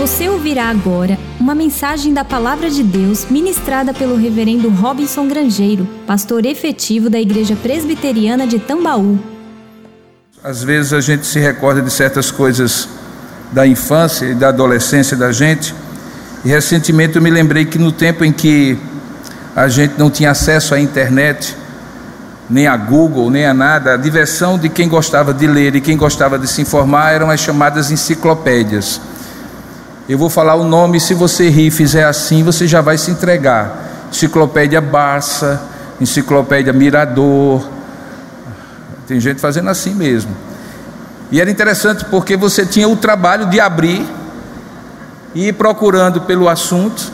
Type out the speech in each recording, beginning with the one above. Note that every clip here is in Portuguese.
Você ouvirá agora uma mensagem da Palavra de Deus ministrada pelo Reverendo Robinson Grangeiro, pastor efetivo da Igreja Presbiteriana de Tambaú. Às vezes a gente se recorda de certas coisas da infância e da adolescência da gente, e recentemente eu me lembrei que no tempo em que a gente não tinha acesso à internet, nem a Google, nem a nada, a diversão de quem gostava de ler e quem gostava de se informar eram as chamadas enciclopédias. Eu vou falar o nome, se você rir e fizer assim, você já vai se entregar. Enciclopédia Barça, Enciclopédia Mirador. Tem gente fazendo assim mesmo. E era interessante porque você tinha o trabalho de abrir e ir procurando pelo assunto,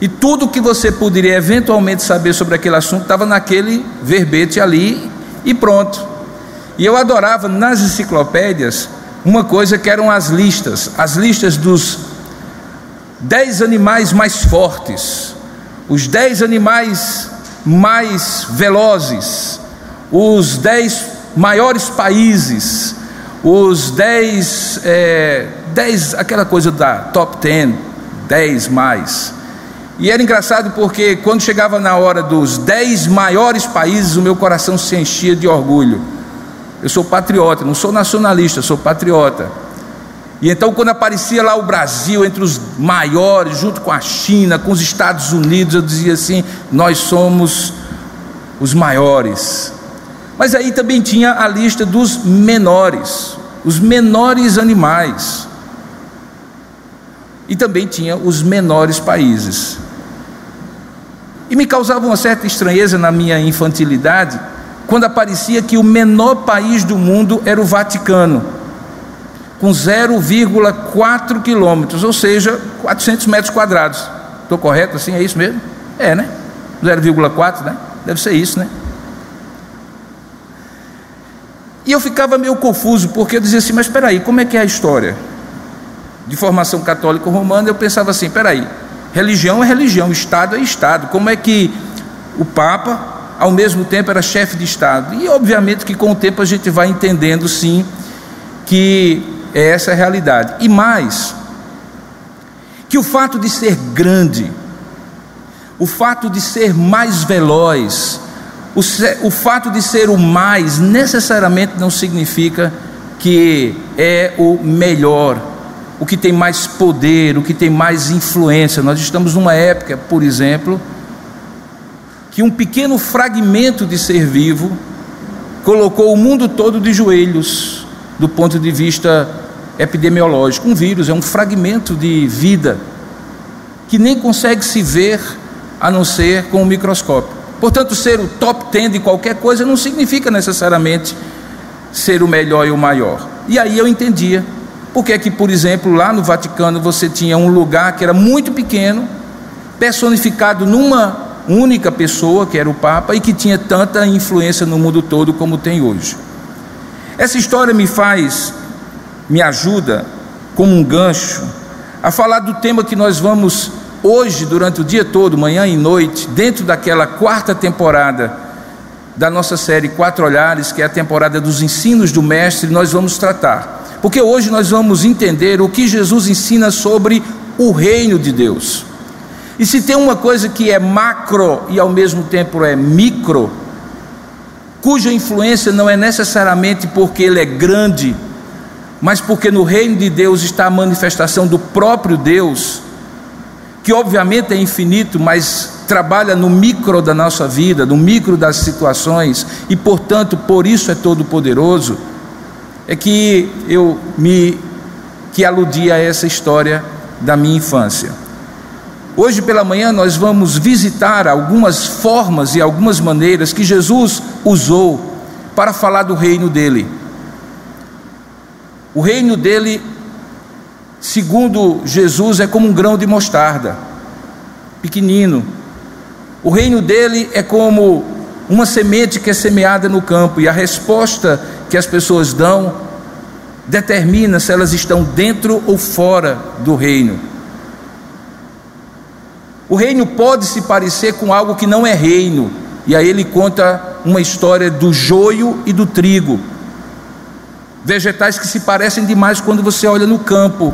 e tudo que você poderia eventualmente saber sobre aquele assunto estava naquele verbete ali e pronto. E eu adorava nas enciclopédias uma coisa que eram as listas, as listas dos dez animais mais fortes, os dez animais mais velozes, os dez maiores países, os dez, é, dez aquela coisa da top ten, dez mais. E era engraçado porque quando chegava na hora dos dez maiores países, o meu coração se enchia de orgulho. Eu sou patriota, não sou nacionalista, sou patriota. E então, quando aparecia lá o Brasil entre os maiores, junto com a China, com os Estados Unidos, eu dizia assim: nós somos os maiores. Mas aí também tinha a lista dos menores, os menores animais. E também tinha os menores países. E me causava uma certa estranheza na minha infantilidade, quando aparecia que o menor país do mundo era o Vaticano com 0,4 quilômetros, ou seja, 400 metros quadrados. Estou correto assim? É isso mesmo? É, né? 0,4, né? Deve ser isso, né? E eu ficava meio confuso, porque eu dizia assim, mas espera aí, como é que é a história? De formação católica romana, eu pensava assim, espera aí, religião é religião, Estado é Estado. Como é que o Papa, ao mesmo tempo, era chefe de Estado? E obviamente que com o tempo a gente vai entendendo, sim, que é essa a realidade. E mais, que o fato de ser grande, o fato de ser mais veloz, o, o fato de ser o mais, necessariamente não significa que é o melhor, o que tem mais poder, o que tem mais influência. Nós estamos numa época, por exemplo, que um pequeno fragmento de ser vivo colocou o mundo todo de joelhos, do ponto de vista epidemiológico. Um vírus é um fragmento de vida que nem consegue se ver a não ser com o microscópio. Portanto, ser o top 10 de qualquer coisa não significa necessariamente ser o melhor e o maior. E aí eu entendia porque é que, por exemplo, lá no Vaticano você tinha um lugar que era muito pequeno, personificado numa única pessoa, que era o Papa, e que tinha tanta influência no mundo todo como tem hoje. Essa história me faz me ajuda como um gancho a falar do tema que nós vamos hoje, durante o dia todo, manhã e noite, dentro daquela quarta temporada da nossa série Quatro Olhares, que é a temporada dos ensinos do Mestre, nós vamos tratar. Porque hoje nós vamos entender o que Jesus ensina sobre o reino de Deus. E se tem uma coisa que é macro e ao mesmo tempo é micro, cuja influência não é necessariamente porque ele é grande, mas porque no reino de Deus está a manifestação do próprio Deus, que obviamente é infinito, mas trabalha no micro da nossa vida, no micro das situações, e portanto por isso é todo poderoso, é que eu me que aludi a essa história da minha infância. Hoje pela manhã nós vamos visitar algumas formas e algumas maneiras que Jesus usou para falar do reino dele. O reino dele, segundo Jesus, é como um grão de mostarda, pequenino. O reino dele é como uma semente que é semeada no campo e a resposta que as pessoas dão determina se elas estão dentro ou fora do reino. O reino pode se parecer com algo que não é reino, e aí ele conta uma história do joio e do trigo vegetais que se parecem demais quando você olha no campo.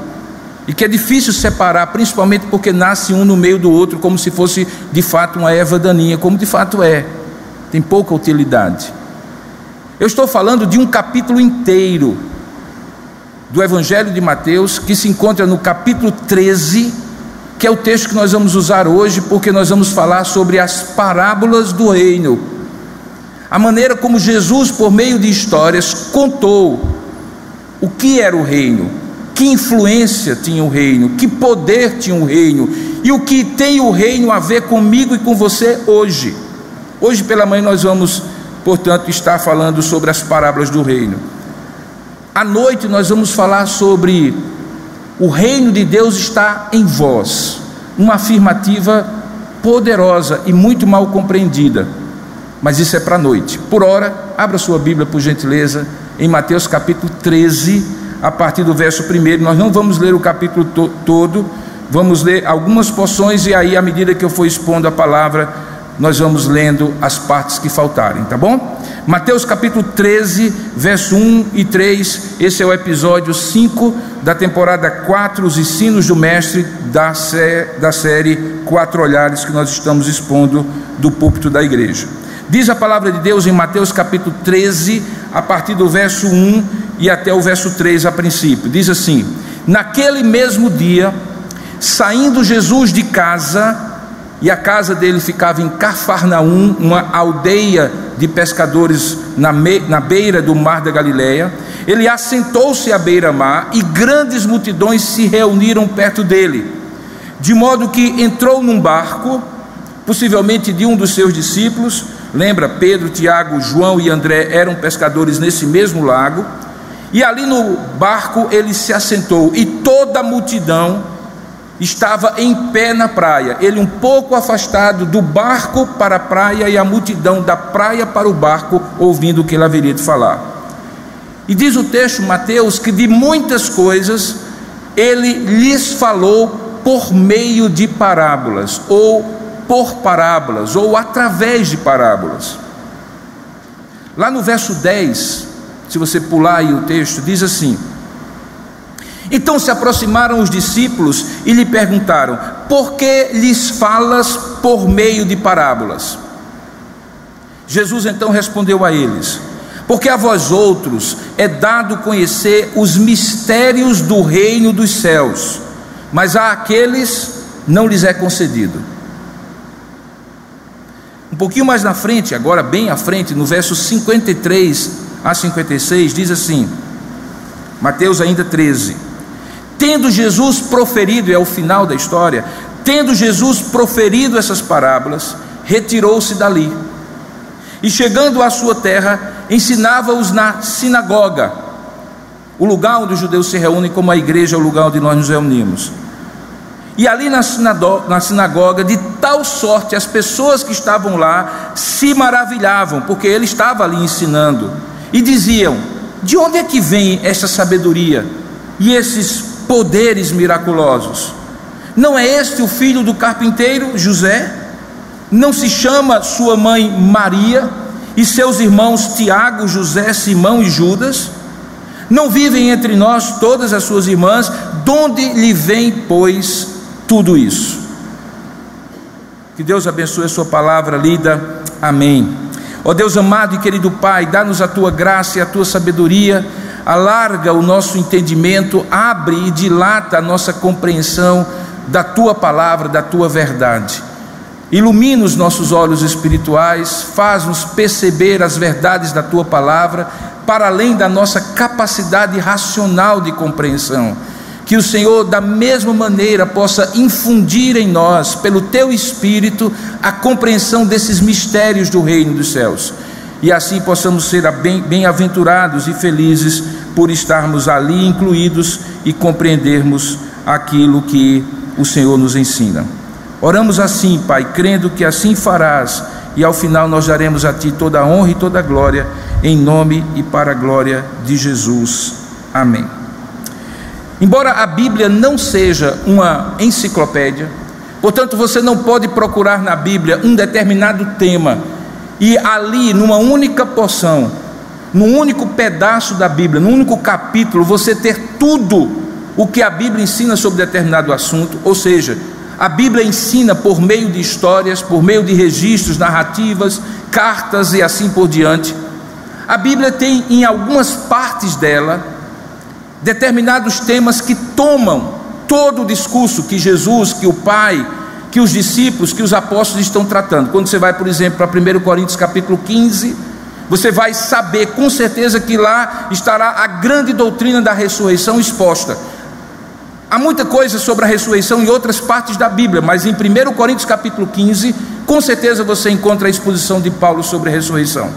e que é difícil separar, principalmente porque nasce um no meio do outro, como se fosse de fato uma erva daninha, como de fato é, tem pouca utilidade. Eu estou falando de um capítulo inteiro do Evangelho de Mateus, que se encontra no capítulo 13, que é o texto que nós vamos usar hoje, porque nós vamos falar sobre as parábolas do reino. A maneira como Jesus, por meio de histórias, contou o que era o reino, que influência tinha o reino, que poder tinha o reino? E o que tem o reino a ver comigo e com você hoje. Hoje pela manhã nós vamos, portanto, estar falando sobre as parábolas do reino. À noite nós vamos falar sobre o reino de Deus está em vós, uma afirmativa poderosa e muito mal compreendida, mas isso é para a noite. Por hora, abra sua Bíblia por gentileza, em Mateus capítulo 13, a partir do verso 1. Nós não vamos ler o capítulo to todo, vamos ler algumas porções e aí, à medida que eu for expondo a palavra, nós vamos lendo as partes que faltarem, tá bom? Mateus capítulo 13, verso 1 e 3, esse é o episódio 5 da temporada 4, os ensinos do mestre da, sé da série Quatro Olhares que nós estamos expondo do púlpito da igreja. Diz a palavra de Deus em Mateus capítulo 13, a partir do verso 1 e até o verso 3 a princípio. Diz assim: Naquele mesmo dia, saindo Jesus de casa, e a casa dele ficava em Cafarnaum, uma aldeia de pescadores na, me, na beira do mar da Galileia. Ele assentou-se à beira-mar e grandes multidões se reuniram perto dele, de modo que entrou num barco, possivelmente de um dos seus discípulos. Lembra, Pedro, Tiago, João e André eram pescadores nesse mesmo lago. E ali no barco ele se assentou, e toda a multidão estava em pé na praia, ele um pouco afastado do barco para a praia e a multidão da praia para o barco, ouvindo o que ele haveria de falar. E diz o texto, Mateus, que de muitas coisas ele lhes falou por meio de parábolas, ou por parábolas, ou através de parábolas. Lá no verso 10, se você pular aí o texto, diz assim: então se aproximaram os discípulos e lhe perguntaram: Por que lhes falas por meio de parábolas? Jesus então respondeu a eles: Porque a vós outros é dado conhecer os mistérios do reino dos céus, mas a aqueles não lhes é concedido. Um pouquinho mais na frente, agora bem à frente, no verso 53 a 56, diz assim: Mateus ainda 13. Tendo Jesus proferido, é o final da história, tendo Jesus proferido essas parábolas, retirou-se dali. E chegando à sua terra, ensinava-os na sinagoga, o lugar onde os judeus se reúnem, como a igreja é o lugar onde nós nos reunimos. E ali na sinagoga, na sinagoga, de tal sorte, as pessoas que estavam lá se maravilhavam, porque ele estava ali ensinando, e diziam: De onde é que vem essa sabedoria e esses poderes miraculosos. Não é este o filho do carpinteiro José? Não se chama sua mãe Maria e seus irmãos Tiago, José, Simão e Judas? Não vivem entre nós todas as suas irmãs? De onde lhe vem, pois, tudo isso? Que Deus abençoe a sua palavra lida. Amém. Ó Deus amado e querido Pai, dá-nos a tua graça e a tua sabedoria alarga o nosso entendimento, abre e dilata a nossa compreensão da tua palavra, da tua verdade. Ilumina os nossos olhos espirituais, faz-nos perceber as verdades da tua palavra, para além da nossa capacidade racional de compreensão. Que o Senhor, da mesma maneira, possa infundir em nós, pelo teu espírito, a compreensão desses mistérios do reino dos céus e assim possamos ser bem-aventurados e felizes por estarmos ali incluídos e compreendermos aquilo que o Senhor nos ensina. Oramos assim, Pai, crendo que assim farás, e ao final nós daremos a Ti toda a honra e toda a glória, em nome e para a glória de Jesus. Amém. Embora a Bíblia não seja uma enciclopédia, portanto você não pode procurar na Bíblia um determinado tema e ali, numa única porção, num único pedaço da Bíblia, num único capítulo, você ter tudo o que a Bíblia ensina sobre determinado assunto, ou seja, a Bíblia ensina por meio de histórias, por meio de registros, narrativas, cartas e assim por diante. A Bíblia tem em algumas partes dela determinados temas que tomam todo o discurso que Jesus, que o Pai, que os discípulos, que os apóstolos estão tratando. Quando você vai, por exemplo, para 1 Coríntios capítulo 15, você vai saber com certeza que lá estará a grande doutrina da ressurreição exposta. Há muita coisa sobre a ressurreição em outras partes da Bíblia, mas em 1 Coríntios capítulo 15, com certeza você encontra a exposição de Paulo sobre a ressurreição.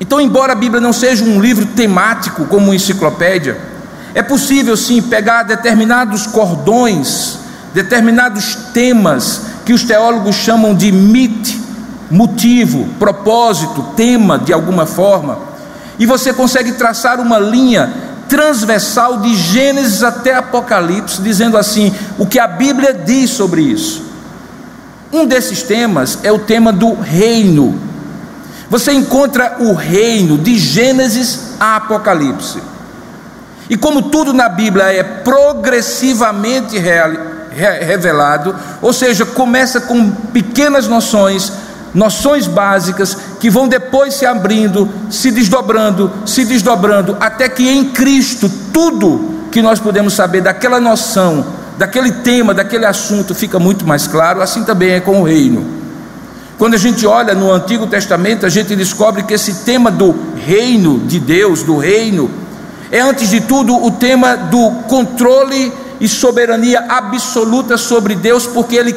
Então, embora a Bíblia não seja um livro temático como uma enciclopédia, é possível sim pegar determinados cordões, determinados temas que os teólogos chamam de mit, motivo, propósito, tema de alguma forma, e você consegue traçar uma linha transversal de Gênesis até Apocalipse, dizendo assim: o que a Bíblia diz sobre isso. Um desses temas é o tema do reino. Você encontra o reino de Gênesis a Apocalipse. E como tudo na Bíblia é progressivamente revelado, ou seja, começa com pequenas noções, noções básicas que vão depois se abrindo, se desdobrando, se desdobrando, até que em Cristo tudo que nós podemos saber daquela noção, daquele tema, daquele assunto fica muito mais claro, assim também é com o reino. Quando a gente olha no Antigo Testamento, a gente descobre que esse tema do reino de Deus, do reino, é antes de tudo o tema do controle e soberania absoluta sobre Deus, porque ele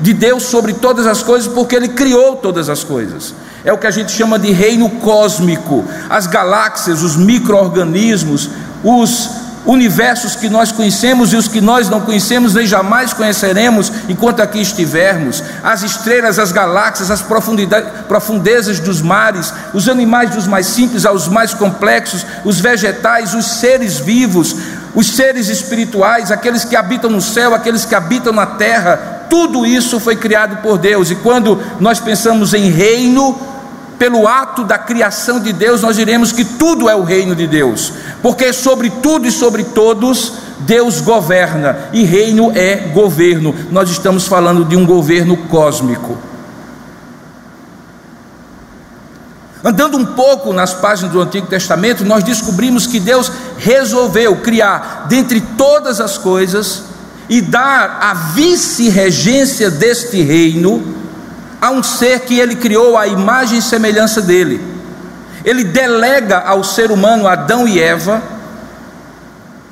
de Deus sobre todas as coisas, porque ele criou todas as coisas. É o que a gente chama de reino cósmico. As galáxias, os microorganismos, os universos que nós conhecemos e os que nós não conhecemos nem jamais conheceremos enquanto aqui estivermos, as estrelas, as galáxias, as profundezas dos mares, os animais dos mais simples aos mais complexos, os vegetais, os seres vivos, os seres espirituais, aqueles que habitam no céu, aqueles que habitam na terra, tudo isso foi criado por Deus. E quando nós pensamos em reino, pelo ato da criação de Deus, nós diremos que tudo é o reino de Deus, porque sobre tudo e sobre todos Deus governa, e reino é governo. Nós estamos falando de um governo cósmico. Andando um pouco nas páginas do Antigo Testamento, nós descobrimos que Deus resolveu criar dentre todas as coisas e dar a vice-regência deste reino a um ser que ele criou à imagem e semelhança dele. Ele delega ao ser humano, Adão e Eva,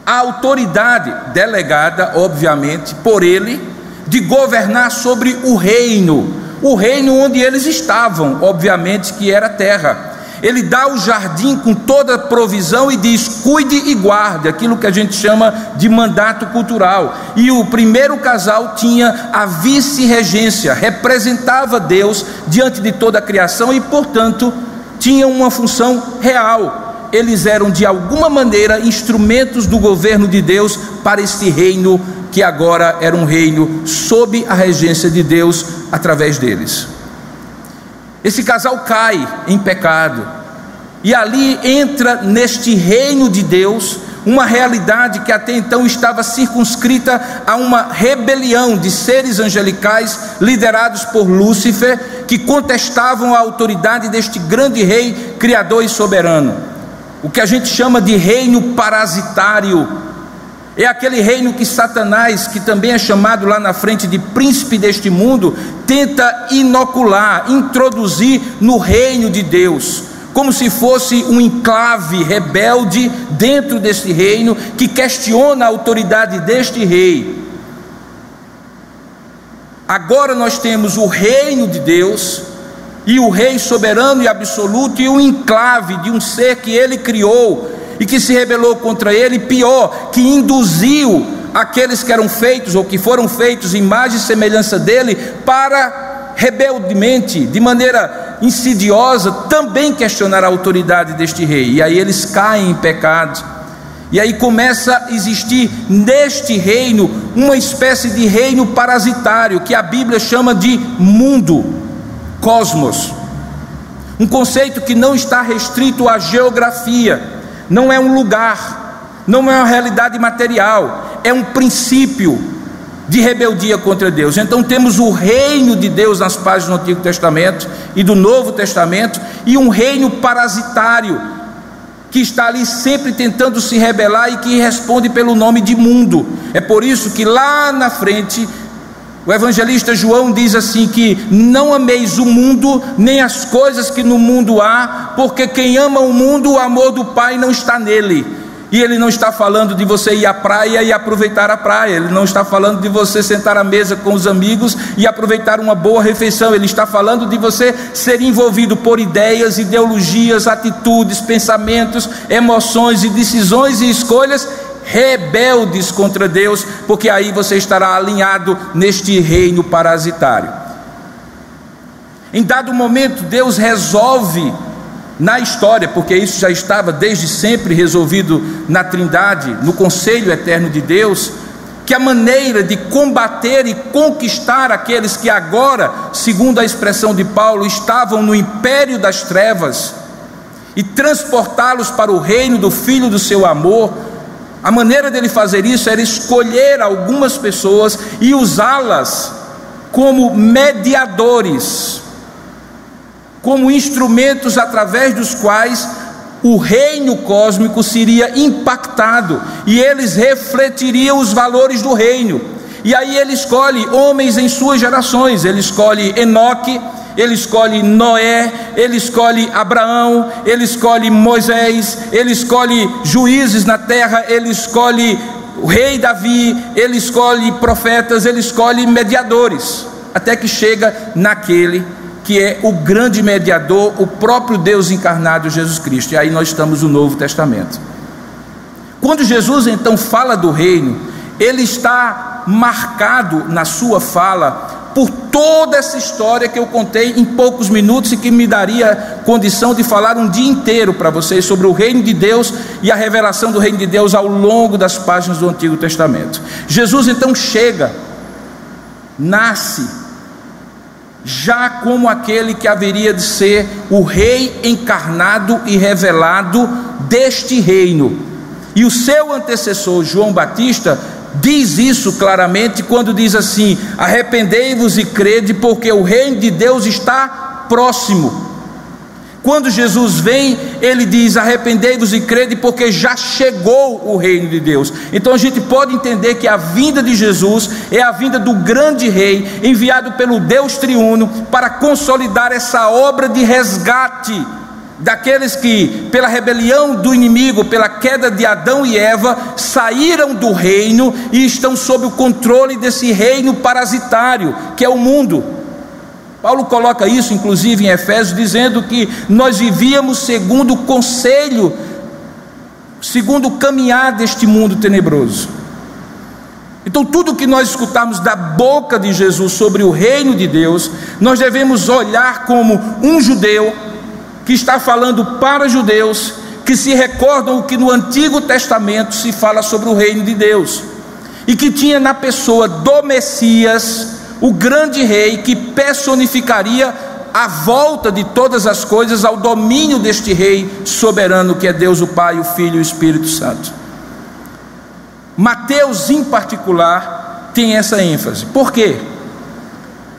a autoridade delegada, obviamente, por ele, de governar sobre o reino, o reino onde eles estavam, obviamente que era terra. Ele dá o jardim com toda a provisão e diz: cuide e guarde, aquilo que a gente chama de mandato cultural. E o primeiro casal tinha a vice-regência, representava Deus diante de toda a criação e, portanto, tinha uma função real. Eles eram de alguma maneira instrumentos do governo de Deus para este reino que agora era um reino sob a regência de Deus através deles. Esse casal cai em pecado, e ali entra neste reino de Deus uma realidade que até então estava circunscrita a uma rebelião de seres angelicais liderados por Lúcifer, que contestavam a autoridade deste grande rei, criador e soberano. O que a gente chama de reino parasitário. É aquele reino que Satanás, que também é chamado lá na frente de príncipe deste mundo, tenta inocular, introduzir no reino de Deus, como se fosse um enclave rebelde dentro deste reino que questiona a autoridade deste rei. Agora nós temos o reino de Deus e o rei soberano e absoluto e o enclave de um ser que ele criou e que se rebelou contra ele, pior, que induziu aqueles que eram feitos ou que foram feitos imagem e semelhança dele para rebeldemente, de maneira insidiosa, também questionar a autoridade deste rei. E aí eles caem em pecado. E aí começa a existir neste reino uma espécie de reino parasitário que a Bíblia chama de mundo, cosmos. Um conceito que não está restrito à geografia, não é um lugar, não é uma realidade material, é um princípio de rebeldia contra Deus. Então temos o reino de Deus nas páginas do Antigo Testamento e do Novo Testamento e um reino parasitário que está ali sempre tentando se rebelar e que responde pelo nome de mundo. É por isso que lá na frente o evangelista João diz assim: que não ameis o mundo, nem as coisas que no mundo há, porque quem ama o mundo, o amor do Pai não está nele. E ele não está falando de você ir à praia e aproveitar a praia, ele não está falando de você sentar à mesa com os amigos e aproveitar uma boa refeição, ele está falando de você ser envolvido por ideias, ideologias, atitudes, pensamentos, emoções e decisões e escolhas rebeldes contra Deus, porque aí você estará alinhado neste reino parasitário. Em dado momento, Deus resolve na história, porque isso já estava desde sempre resolvido na Trindade, no conselho eterno de Deus, que a maneira de combater e conquistar aqueles que agora, segundo a expressão de Paulo, estavam no império das trevas e transportá-los para o reino do Filho do seu amor, a maneira dele fazer isso era escolher algumas pessoas e usá-las como mediadores, como instrumentos através dos quais o reino cósmico seria impactado e eles refletiriam os valores do reino. E aí ele escolhe homens em suas gerações, ele escolhe Enoque, ele escolhe Noé, ele escolhe Abraão, ele escolhe Moisés, ele escolhe juízes na terra, ele escolhe o rei Davi, ele escolhe profetas, ele escolhe mediadores, até que chega naquele que é o grande mediador, o próprio Deus encarnado, Jesus Cristo. E aí nós estamos no Novo Testamento. Quando Jesus então fala do reino, ele está marcado na sua fala por toda essa história que eu contei em poucos minutos e que me daria condição de falar um dia inteiro para vocês sobre o reino de Deus e a revelação do reino de Deus ao longo das páginas do Antigo Testamento. Jesus então chega, nasce, já como aquele que haveria de ser o rei encarnado e revelado deste reino. E o seu antecessor, João Batista, diz isso claramente quando diz assim: arrependei-vos e crede, porque o reino de Deus está próximo. Quando Jesus vem, ele diz: arrependei-vos e crede, porque já chegou o reino de Deus. Então a gente pode entender que a vinda de Jesus é a vinda do grande rei, enviado pelo Deus triuno, para consolidar essa obra de resgate daqueles que, pela rebelião do inimigo, pela queda de Adão e Eva, saíram do reino e estão sob o controle desse reino parasitário, que é o mundo. Paulo coloca isso, inclusive, em Efésios, dizendo que nós vivíamos segundo o conselho, segundo o caminhar deste mundo tenebroso. Então, tudo que nós escutamos da boca de Jesus sobre o reino de Deus, nós devemos olhar como um judeu que está falando para judeus que se recordam o que no Antigo Testamento se fala sobre o reino de Deus e que tinha na pessoa do Messias o grande rei que personificaria a volta de todas as coisas ao domínio deste rei soberano que é Deus o Pai, o Filho e o Espírito Santo. Mateus, em particular, tem essa ênfase. Por quê?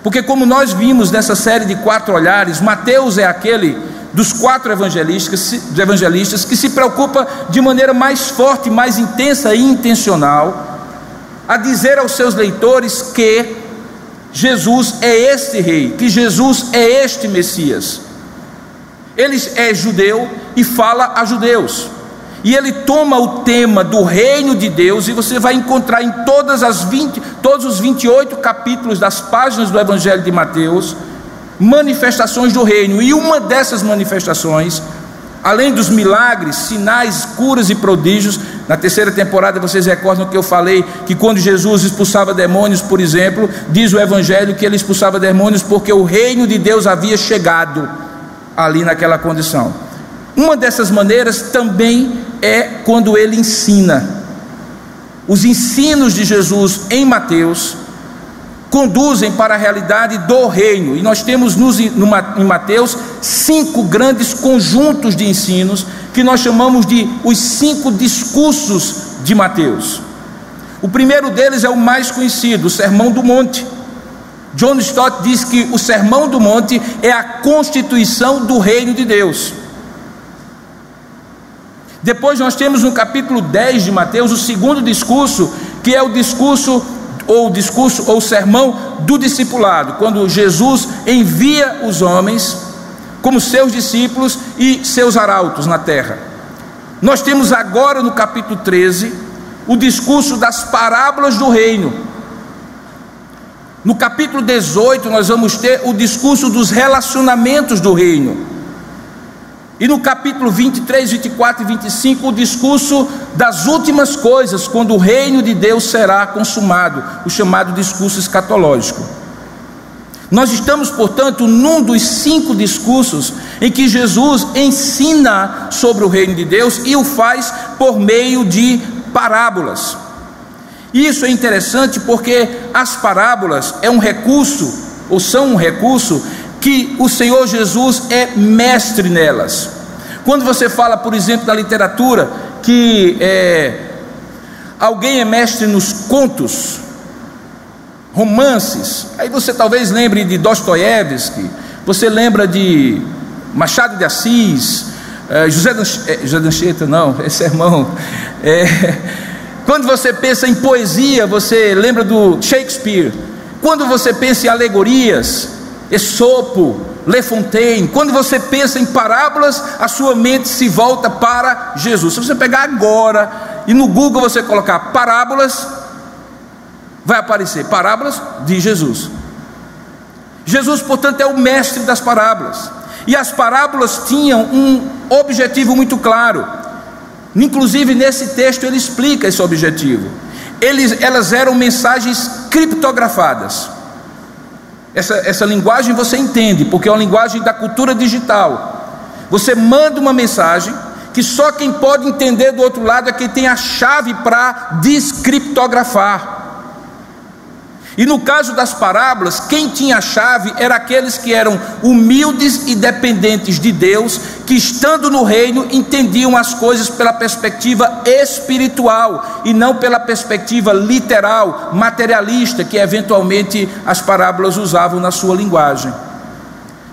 Porque, como nós vimos nessa série de quatro olhares, Mateus é aquele dos quatro evangelistas, evangelistas que se preocupa de maneira mais forte, mais intensa e intencional a dizer aos seus leitores que Jesus é este rei, que Jesus é este Messias. Ele é judeu e fala a judeus. E ele toma o tema do reino de Deus e você vai encontrar em todas as 20, todos os 28 capítulos das páginas do Evangelho de Mateus manifestações do reino, e uma dessas manifestações, além dos milagres, sinais, curas e prodígios, na terceira temporada vocês recordam que eu falei que quando Jesus expulsava demônios, por exemplo, diz o Evangelho que ele expulsava demônios porque o reino de Deus havia chegado ali naquela condição. Uma dessas maneiras também é quando ele ensina. Os ensinos de Jesus em Mateus conduzem para a realidade do reino. E nós temos nos, em Mateus cinco grandes conjuntos de ensinos que nós chamamos de os cinco discursos de Mateus. O primeiro deles é o mais conhecido, o Sermão do Monte. John Stott diz que o Sermão do Monte é a constituição do reino de Deus. Depois nós temos no capítulo 10 de Mateus o segundo discurso, que é o discurso ou discurso ou sermão do discipulado, quando Jesus envia os homens como seus discípulos e seus arautos na terra. Nós temos agora no capítulo 13 o discurso das parábolas do reino. No capítulo 18 nós vamos ter o discurso dos relacionamentos do reino. E no capítulo 23, 24 e 25, o discurso das últimas coisas, quando o reino de Deus será consumado, o chamado discurso escatológico. Nós estamos, portanto, num dos cinco discursos em que Jesus ensina sobre o reino de Deus e o faz por meio de parábolas. Isso é interessante porque as parábolas é um recurso, ou são um recurso, que o Senhor Jesus é mestre nelas. Quando você fala, por exemplo, da literatura, que é, alguém é mestre nos contos, romances, aí você talvez lembre de Dostoiévski, você lembra de Machado de Assis, é, José, é, José Dancheta, não, é sermão. É, quando você pensa em poesia, você lembra do Shakespeare. Quando você pensa em alegorias, Esopo, Le Fontaine, quando você pensa em parábolas, a sua mente se volta para Jesus. Se você pegar agora e no Google você colocar parábolas, vai aparecer parábolas de Jesus. Jesus, portanto, é o mestre das parábolas. E as parábolas tinham um objetivo muito claro. Inclusive, nesse texto, ele explica esse objetivo. Eles, elas eram mensagens criptografadas. Essa, essa linguagem você entende, porque é uma linguagem da cultura digital. Você manda uma mensagem que só quem pode entender do outro lado é quem tem a chave para descriptografar. E no caso das parábolas, quem tinha a chave era aqueles que eram humildes e dependentes de Deus, que estando no reino entendiam as coisas pela perspectiva espiritual e não pela perspectiva literal, materialista, que eventualmente as parábolas usavam na sua linguagem.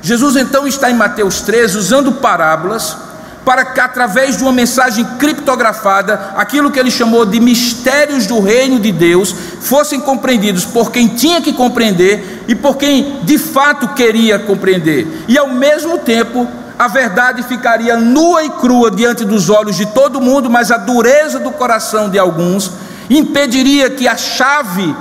Jesus então está em Mateus 13 usando parábolas para que, através de uma mensagem criptografada, aquilo que ele chamou de mistérios do reino de Deus, fossem compreendidos por quem tinha que compreender e por quem de fato queria compreender, e ao mesmo tempo a verdade ficaria nua e crua diante dos olhos de todo mundo, mas a dureza do coração de alguns impediria que a chave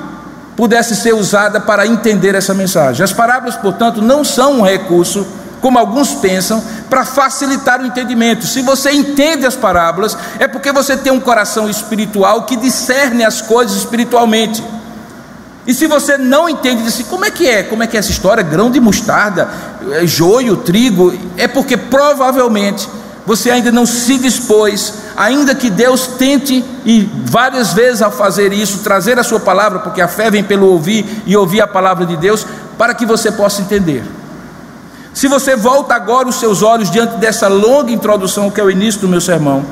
pudesse ser usada para entender essa mensagem. As parábolas, portanto, não são um recurso como alguns pensam, para facilitar o entendimento. Se você entende as parábolas, é porque você tem um coração espiritual que discerne as coisas espiritualmente. E se você não entende, diz assim, como é que é? Como é que é essa história? Grão de mostarda, é joio, trigo, é porque provavelmente você ainda não se dispôs, ainda que Deus tente e várias vezes ao fazer isso, trazer a sua palavra, porque a fé vem pelo ouvir e ouvir a palavra de Deus, para que você possa entender. Se você volta agora os seus olhos diante dessa longa introdução, que é o início do meu sermão,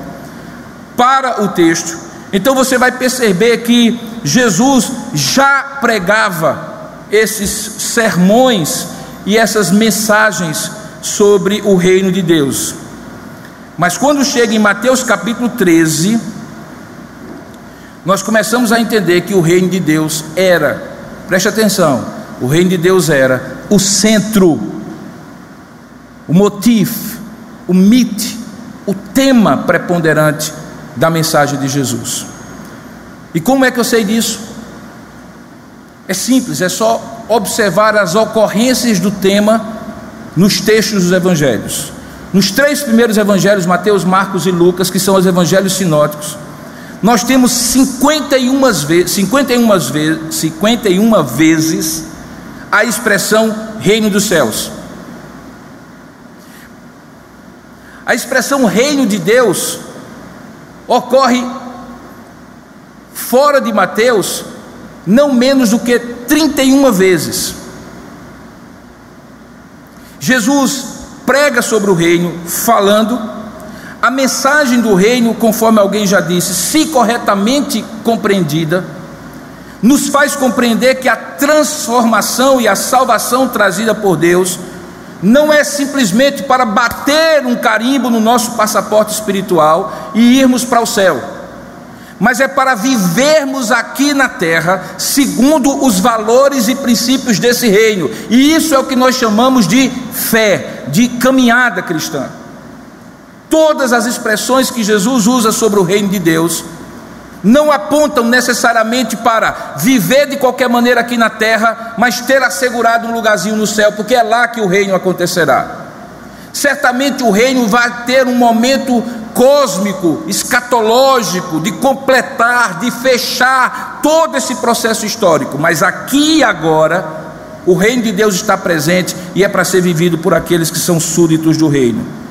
para o texto, então você vai perceber que Jesus já pregava esses sermões e essas mensagens sobre o reino de Deus. Mas quando chega em Mateus capítulo 13, nós começamos a entender que o reino de Deus era, preste atenção, o reino de Deus era o centro o motivo, o mit, o tema preponderante da mensagem de Jesus. E como é que eu sei disso? É simples, é só observar as ocorrências do tema nos textos dos evangelhos. Nos três primeiros evangelhos, Mateus, Marcos e Lucas, que são os evangelhos sinóticos, nós temos 51 vezes, 51 vezes, 51 vezes a expressão reino dos céus. A expressão reino de Deus ocorre fora de Mateus não menos do que 31 vezes. Jesus prega sobre o reino, falando, a mensagem do reino, conforme alguém já disse, se corretamente compreendida, nos faz compreender que a transformação e a salvação trazida por Deus não é simplesmente para bater um carimbo no nosso passaporte espiritual e irmos para o céu, mas é para vivermos aqui na terra segundo os valores e princípios desse reino, e isso é o que nós chamamos de fé, de caminhada cristã. Todas as expressões que Jesus usa sobre o reino de Deus não apontam necessariamente para viver de qualquer maneira aqui na terra, mas ter assegurado um lugarzinho no céu, porque é lá que o reino acontecerá. Certamente o reino vai ter um momento cósmico, escatológico, de completar, de fechar todo esse processo histórico, mas aqui e agora, o reino de Deus está presente e é para ser vivido por aqueles que são súditos do reino.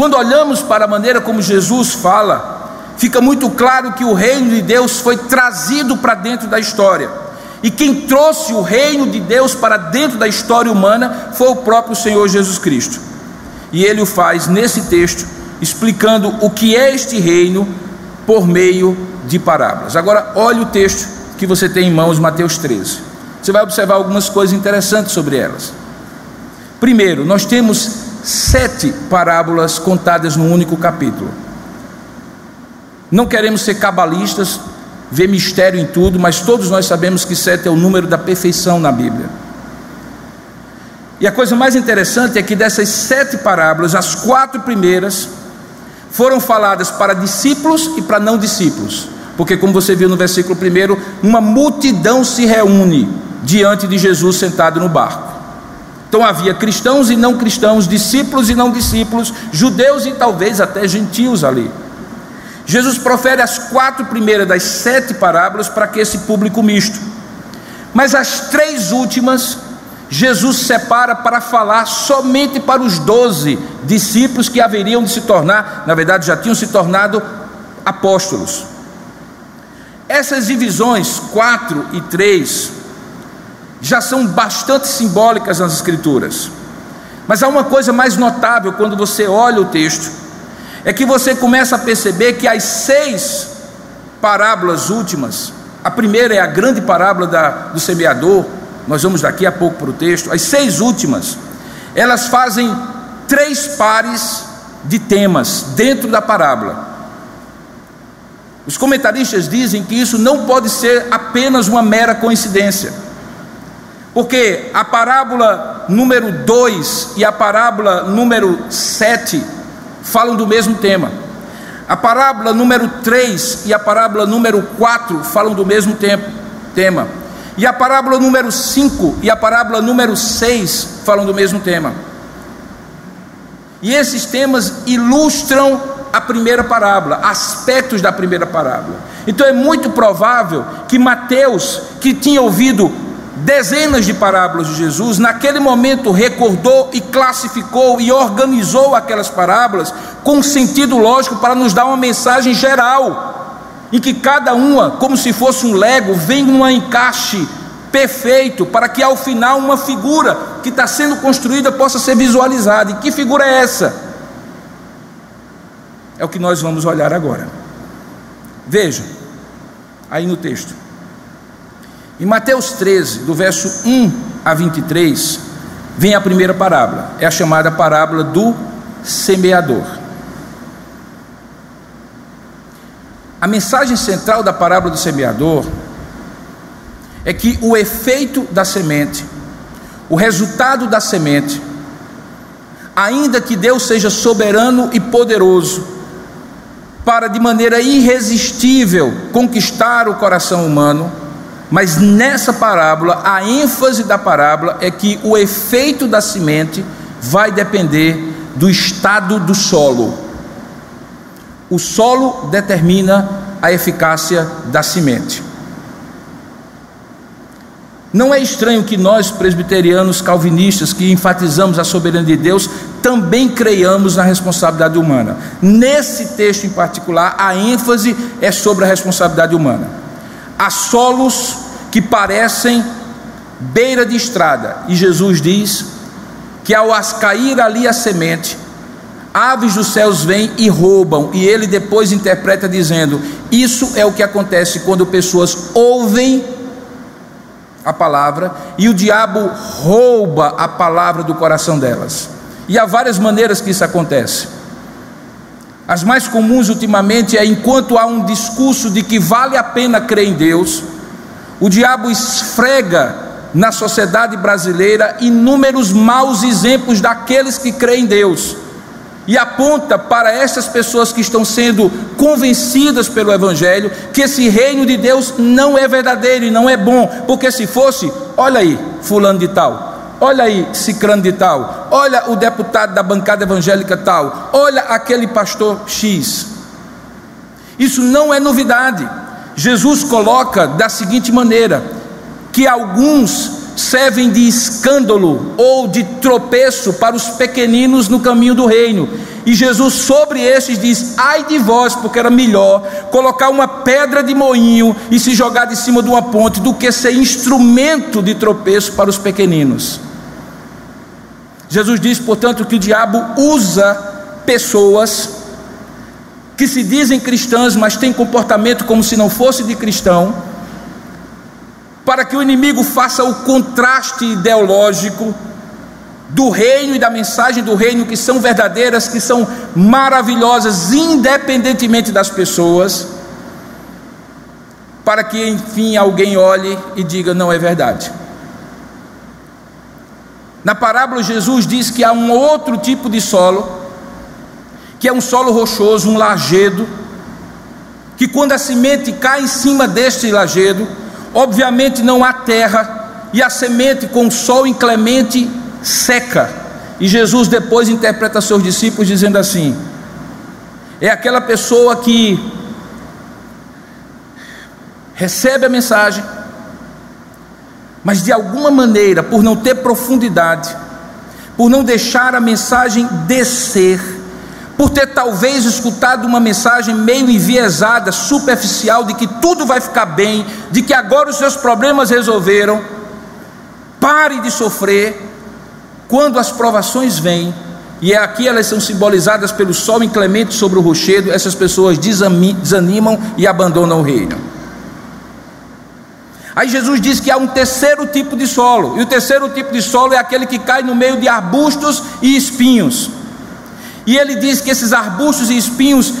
Quando olhamos para a maneira como Jesus fala, fica muito claro que o reino de Deus foi trazido para dentro da história. E quem trouxe o reino de Deus para dentro da história humana foi o próprio Senhor Jesus Cristo. E ele o faz nesse texto, explicando o que é este reino por meio de parábolas. Agora, olhe o texto que você tem em mãos, Mateus 13. Você vai observar algumas coisas interessantes sobre elas. Primeiro, nós temos sete parábolas contadas num único capítulo. Não queremos ser cabalistas, ver mistério em tudo, mas todos nós sabemos que sete é o número da perfeição na Bíblia. E a coisa mais interessante é que dessas sete parábolas, as quatro primeiras foram faladas para discípulos e para não discípulos, porque, como você viu no versículo primeiro, uma multidão se reúne diante de Jesus sentado no barco. Então havia cristãos e não cristãos, discípulos e não discípulos, judeus e talvez até gentios ali. Jesus profere as quatro primeiras das sete parábolas para que esse público misto. Mas as três últimas, Jesus separa para falar somente para os doze discípulos que haveriam de se tornar, na verdade já tinham se tornado apóstolos. Essas divisões, quatro e três, já são bastante simbólicas nas Escrituras. Mas há uma coisa mais notável quando você olha o texto, é que você começa a perceber que as seis parábolas últimas, a primeira é a grande parábola da, do semeador, nós vamos daqui a pouco para o texto, as seis últimas, elas fazem três pares de temas dentro da parábola. Os comentaristas dizem que isso não pode ser apenas uma mera coincidência. Porque a parábola número 2 e a parábola número 7 falam do mesmo tema. A parábola número 3 e a parábola número 4 falam do mesmo tempo, tema. E a parábola número 5 e a parábola número 6 falam do mesmo tema. E esses temas ilustram a primeira parábola, aspectos da primeira parábola. Então é muito provável que Mateus, que tinha ouvido dezenas de parábolas de Jesus, naquele momento recordou e classificou e organizou aquelas parábolas com sentido lógico para nos dar uma mensagem geral, em que cada uma, como se fosse um lego, vem num encaixe perfeito para que ao final uma figura que está sendo construída possa ser visualizada. E que figura é essa? É o que nós vamos olhar agora. Veja, aí no texto. Em Mateus 13, do verso 1 a 23, vem a primeira parábola, é a chamada parábola do semeador. A mensagem central da parábola do semeador é que o efeito da semente, o resultado da semente, ainda que Deus seja soberano e poderoso, para de maneira irresistível conquistar o coração humano, mas nessa parábola, a ênfase da parábola é que o efeito da semente vai depender do estado do solo. O solo determina a eficácia da semente. Não é estranho que nós, presbiterianos calvinistas, que enfatizamos a soberania de Deus, também creiamos na responsabilidade humana. Nesse texto em particular, a ênfase é sobre a responsabilidade humana. Há solos que parecem beira de estrada, e Jesus diz que ao cair ali a semente, aves dos céus vêm e roubam, e ele depois interpreta dizendo: Isso é o que acontece quando pessoas ouvem a palavra e o diabo rouba a palavra do coração delas. E há várias maneiras que isso acontece. As mais comuns ultimamente é enquanto há um discurso de que vale a pena crer em Deus, o diabo esfrega na sociedade brasileira inúmeros maus exemplos daqueles que creem em Deus e aponta para essas pessoas que estão sendo convencidas pelo Evangelho que esse reino de Deus não é verdadeiro e não é bom, porque se fosse, olha aí, Fulano de Tal, olha aí, Cicrano de Tal, olha o deputado da bancada evangélica tal, olha aquele pastor X. Isso não é novidade. Jesus coloca da seguinte maneira: que alguns servem de escândalo ou de tropeço para os pequeninos no caminho do reino. E Jesus sobre esses diz: Ai de vós, porque era melhor colocar uma pedra de moinho e se jogar de cima de uma ponte do que ser instrumento de tropeço para os pequeninos. Jesus diz, portanto, que o diabo usa pessoas que se dizem cristãs, mas têm comportamento como se não fosse de cristão para que o inimigo faça o contraste ideológico do reino e da mensagem do reino que são verdadeiras, que são maravilhosas, independentemente das pessoas, para que enfim alguém olhe e diga: não é verdade. Na parábola, Jesus diz que há um outro tipo de solo, que é um solo rochoso, um lajedo, que quando a semente cai em cima deste lajedo, Obviamente não há terra, e a semente com o sol inclemente seca. E Jesus depois interpreta seus discípulos dizendo assim: é aquela pessoa que recebe a mensagem, mas de alguma maneira, por não ter profundidade, por não deixar a mensagem descer, por ter talvez escutado uma mensagem meio enviesada, superficial, de que tudo vai ficar bem, de que agora os seus problemas resolveram, pare de sofrer, quando as provações vêm, e é aqui elas são simbolizadas pelo sol inclemente sobre o rochedo, essas pessoas desanimam e abandonam o reino. Aí Jesus diz que há um terceiro tipo de solo, e o terceiro tipo de solo é aquele que cai no meio de arbustos e espinhos. E ele diz que esses arbustos e espinhos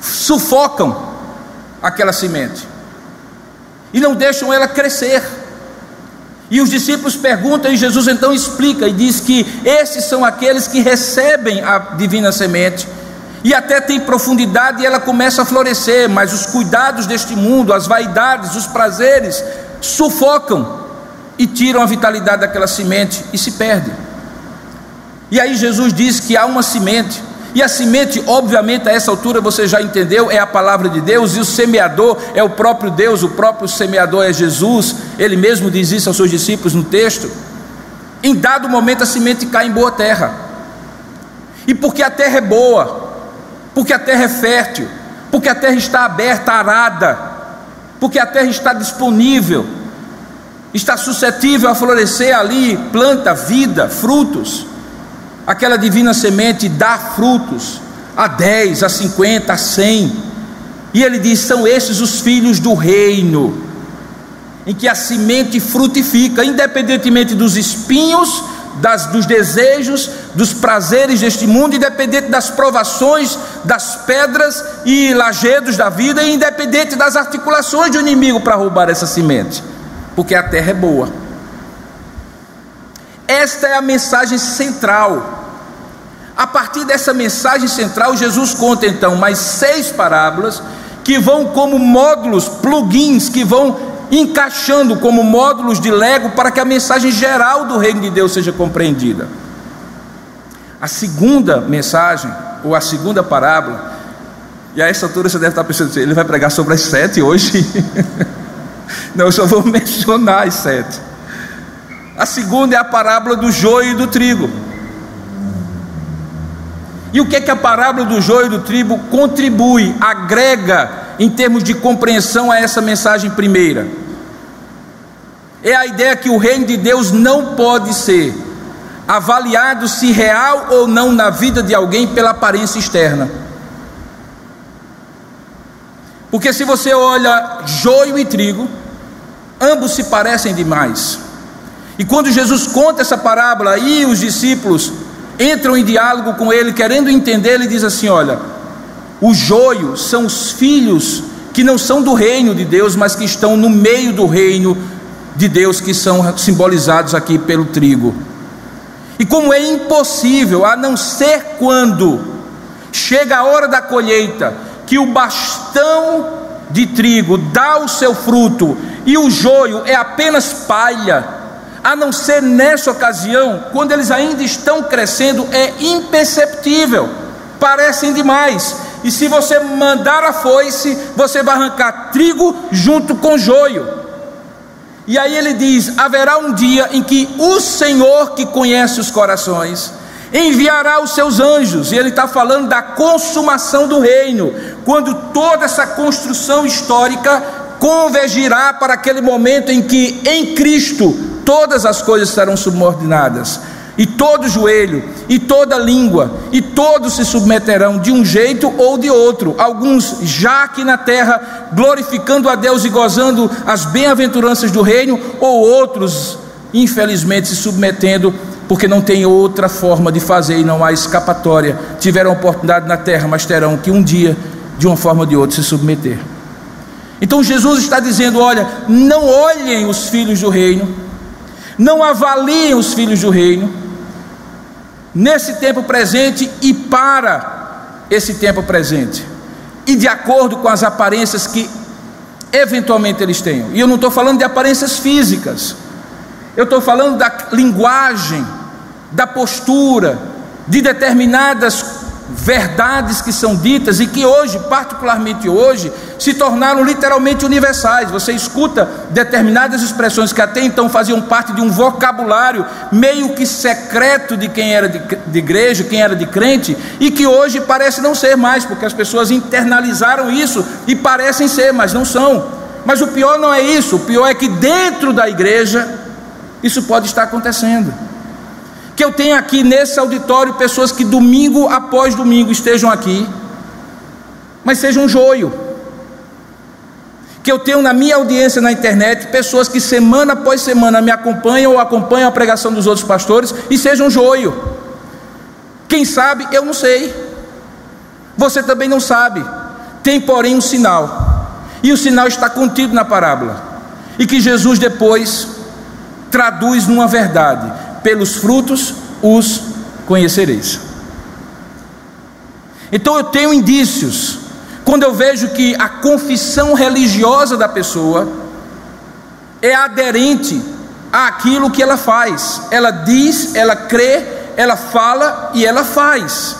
sufocam aquela semente e não deixam ela crescer. E os discípulos perguntam e Jesus então explica e diz que esses são aqueles que recebem a divina semente e até tem profundidade e ela começa a florescer, mas os cuidados deste mundo, as vaidades, os prazeres sufocam e tiram a vitalidade daquela semente e se perde. E aí Jesus diz que há uma semente, e a semente, obviamente, a essa altura você já entendeu, é a palavra de Deus, e o semeador é o próprio Deus, o próprio semeador é Jesus, ele mesmo diz isso aos seus discípulos no texto. Em dado momento a semente cai em boa terra, e porque a terra é boa, porque a terra é fértil, porque a terra está aberta, arada, porque a terra está disponível, está suscetível a florescer ali, planta, vida, frutos aquela divina semente dá frutos a 10, a 50, a 100. E ele diz: são esses os filhos do reino, em que a semente frutifica, independentemente dos espinhos, das, dos desejos, dos prazeres deste mundo, independente das provações, das pedras e lajedos da vida, e independente das articulações do inimigo para roubar essa semente, porque a terra é boa. Esta é a mensagem central. A partir dessa mensagem central, Jesus conta então mais seis parábolas que vão como módulos, plugins, que vão encaixando como módulos de Lego para que a mensagem geral do reino de Deus seja compreendida. A segunda mensagem, ou a segunda parábola, e a essa altura você deve estar pensando, ele vai pregar sobre as sete hoje? Não, eu só vou mencionar as sete. A segunda é a parábola do joio e do trigo. E o que é que a parábola do joio e do trigo contribui, agrega em termos de compreensão a essa mensagem primeira? É a ideia que o reino de Deus não pode ser avaliado se real ou não na vida de alguém pela aparência externa. Porque se você olha joio e trigo, ambos se parecem demais. E quando Jesus conta essa parábola e os discípulos entram em diálogo com ele, querendo entender, ele diz assim: Olha, o joio são os filhos que não são do reino de Deus, mas que estão no meio do reino de Deus, que são simbolizados aqui pelo trigo. E como é impossível, a não ser quando chega a hora da colheita, que o bastão de trigo dá o seu fruto e o joio é apenas palha, a não ser nessa ocasião, quando eles ainda estão crescendo, é imperceptível, parecem demais. E se você mandar a foice, você vai arrancar trigo junto com joio. E aí ele diz: haverá um dia em que o Senhor que conhece os corações enviará os seus anjos, e ele está falando da consumação do reino, quando toda essa construção histórica convergirá para aquele momento em que em Cristo todas as coisas serão subordinadas, e todo joelho, e toda língua, e todos se submeterão de um jeito ou de outro, alguns já aqui na terra, glorificando a Deus e gozando as bem-aventuranças do reino, ou outros, infelizmente, se submetendo porque não tem outra forma de fazer e não há escapatória. Tiveram oportunidade na terra, mas terão que um dia, de uma forma ou de outra, se submeter. Então Jesus está dizendo: olha, não olhem os filhos do reino, não avaliem os filhos do reino, nesse tempo presente e para esse tempo presente, e de acordo com as aparências que eventualmente eles tenham. E eu não estou falando de aparências físicas, eu estou falando da linguagem, da postura, de determinadas verdades que são ditas e que hoje, particularmente hoje, se tornaram literalmente universais. Você escuta determinadas expressões que até então faziam parte de um vocabulário meio que secreto de quem era de, de igreja, quem era de crente, e que hoje parece não ser mais, porque as pessoas internalizaram isso e parecem ser, mas não são. Mas o pior não é isso, o pior é que dentro da igreja isso pode estar acontecendo. Que eu tenha aqui nesse auditório pessoas que domingo após domingo estejam aqui, mas sejam um joio. Que eu tenho na minha audiência na internet pessoas que semana após semana me acompanham ou acompanham a pregação dos outros pastores e sejam um joio. Quem sabe, eu não sei. Você também não sabe. Tem, porém, um sinal. E o sinal está contido na parábola. E que Jesus depois traduz numa verdade: pelos frutos os conhecereis. Então eu tenho indícios, quando eu vejo que a confissão religiosa da pessoa é aderente àquilo que ela faz. Ela diz, ela crê, ela fala e ela faz.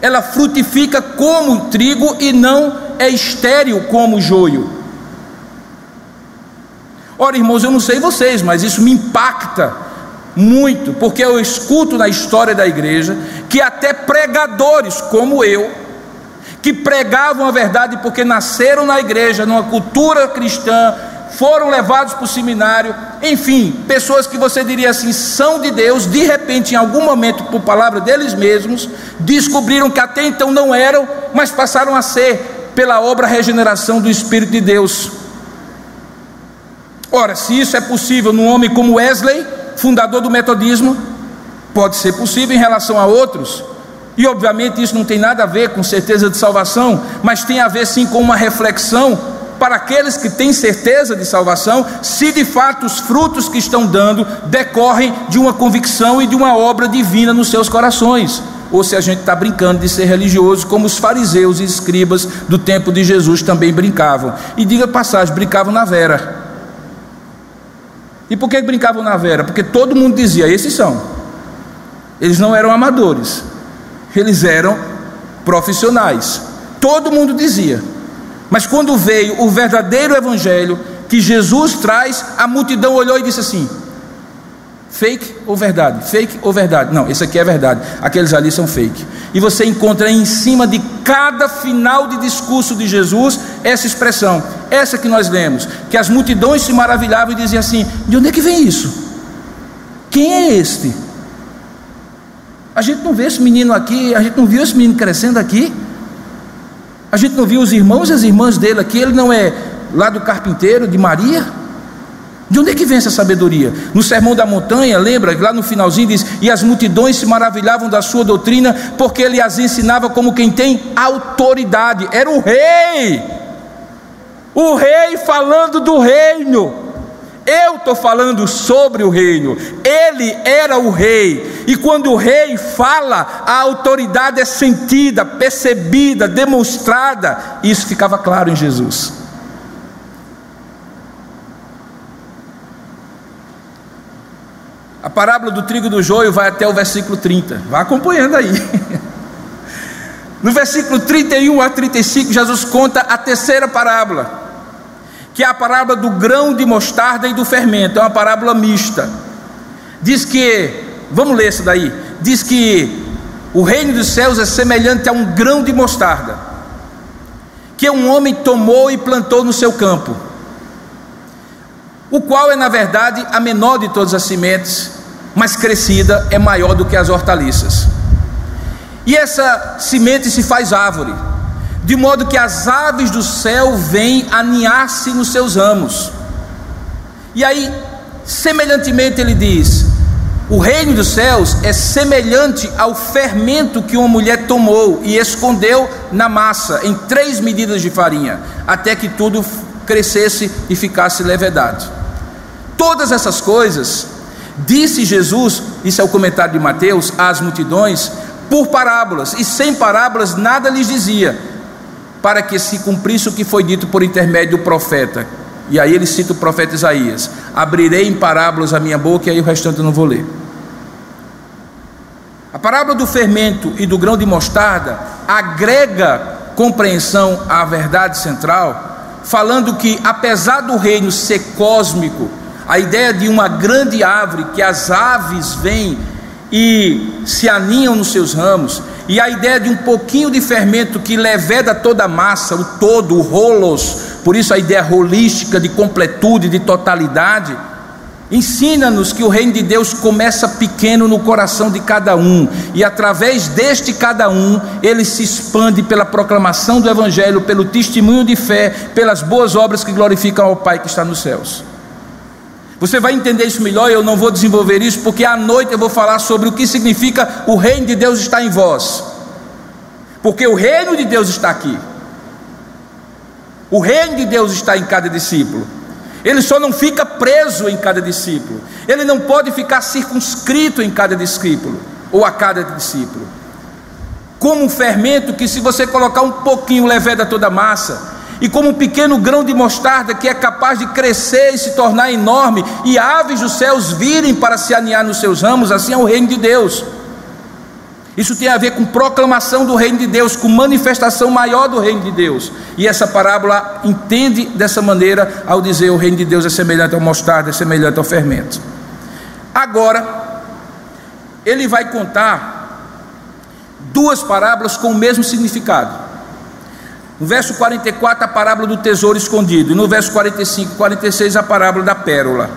Ela frutifica como trigo e não é estéril como joio. Ora, irmãos, eu não sei vocês, mas isso me impacta muito, porque eu escuto na história da igreja que até pregadores como eu, que pregavam a verdade porque nasceram na igreja, numa cultura cristã, foram levados para o seminário, enfim, pessoas que você diria assim, são de Deus, de repente, em algum momento, por palavra deles mesmos, descobriram que até então não eram, mas passaram a ser, pela obra regeneração do Espírito de Deus. Ora, se isso é possível num homem como Wesley, fundador do metodismo, pode ser possível em relação a outros. E obviamente isso não tem nada a ver com certeza de salvação, mas tem a ver sim com uma reflexão para aqueles que têm certeza de salvação, se de fato os frutos que estão dando decorrem de uma convicção e de uma obra divina nos seus corações, ou se a gente está brincando de ser religioso, como os fariseus e escribas do tempo de Jesus também brincavam. E diga passagem, brincavam na vera. E por que brincavam na vera? Porque todo mundo dizia: esses são. Eles não eram amadores, eles eram profissionais. Todo mundo dizia. Mas quando veio o verdadeiro evangelho que Jesus traz, a multidão olhou e disse assim: Fake ou verdade? Fake ou verdade? Não, esse aqui é verdade. Aqueles ali são fake. E você encontra em cima de cada final de discurso de Jesus essa expressão, essa que nós lemos, que as multidões se maravilhavam e diziam assim: de onde é que vem isso? Quem é este? A gente não vê esse menino aqui, a gente não viu esse menino crescendo aqui. A gente não viu os irmãos e as irmãs dele aqui, ele não é lá do carpinteiro, de Maria? De onde é que vem essa sabedoria? No Sermão da Montanha, lembra? Lá no finalzinho diz: E as multidões se maravilhavam da sua doutrina, porque ele as ensinava como quem tem autoridade. Era o rei, o rei falando do reino. Eu estou falando sobre o reino. Ele era o rei. E quando o rei fala, a autoridade é sentida, percebida, demonstrada. Isso ficava claro em Jesus. A parábola do trigo e do joio vai até o versículo 30. Vá acompanhando aí. No versículo 31 a 35, Jesus conta a terceira parábola que é a parábola do grão de mostarda e do fermento, é uma parábola mista. Diz que, vamos ler isso daí, diz que o reino dos céus é semelhante a um grão de mostarda, que um homem tomou e plantou no seu campo, o qual é na verdade a menor de todas as sementes, mas crescida é maior do que as hortaliças. E essa semente se faz árvore de modo que as aves do céu vêm aninhar-se nos seus ramos. E aí, semelhantemente, ele diz: o reino dos céus é semelhante ao fermento que uma mulher tomou e escondeu na massa, em três medidas de farinha, até que tudo crescesse e ficasse levedado. Todas essas coisas, disse Jesus, isso é o comentário de Mateus, às multidões, por parábolas, e sem parábolas nada lhes dizia para que se cumprisse o que foi dito por intermédio do profeta. E aí ele cita o profeta Isaías: Abrirei em parábolas a minha boca, e aí o restante eu não vou ler. A parábola do fermento e do grão de mostarda agrega compreensão à verdade central, falando que, apesar do reino ser cósmico, a ideia de uma grande árvore que as aves vêm e se aninham nos seus ramos, e a ideia de um pouquinho de fermento que leveda toda a massa, o todo, o rolos, por isso a ideia holística de completude, de totalidade, ensina-nos que o reino de Deus começa pequeno no coração de cada um, e através deste cada um, ele se expande pela proclamação do Evangelho, pelo testemunho de fé, pelas boas obras que glorificam ao Pai que está nos céus. Você vai entender isso melhor, eu não vou desenvolver isso, porque à noite eu vou falar sobre o que significa o reino de Deus está em vós. Porque o reino de Deus está aqui. O reino de Deus está em cada discípulo. Ele só não fica preso em cada discípulo. Ele não pode ficar circunscrito em cada discípulo ou a cada discípulo. Como um fermento que se você colocar um pouquinho leveda toda a massa, e como um pequeno grão de mostarda que é capaz de crescer e se tornar enorme, e aves dos céus virem para se aninhar nos seus ramos, assim é o reino de Deus. Isso tem a ver com proclamação do reino de Deus, com manifestação maior do reino de Deus. E essa parábola entende dessa maneira ao dizer o reino de Deus é semelhante ao mostarda, é semelhante ao fermento. Agora, ele vai contar duas parábolas com o mesmo significado. No verso 44, a parábola do tesouro escondido. E no verso 45 e 46, a parábola da pérola.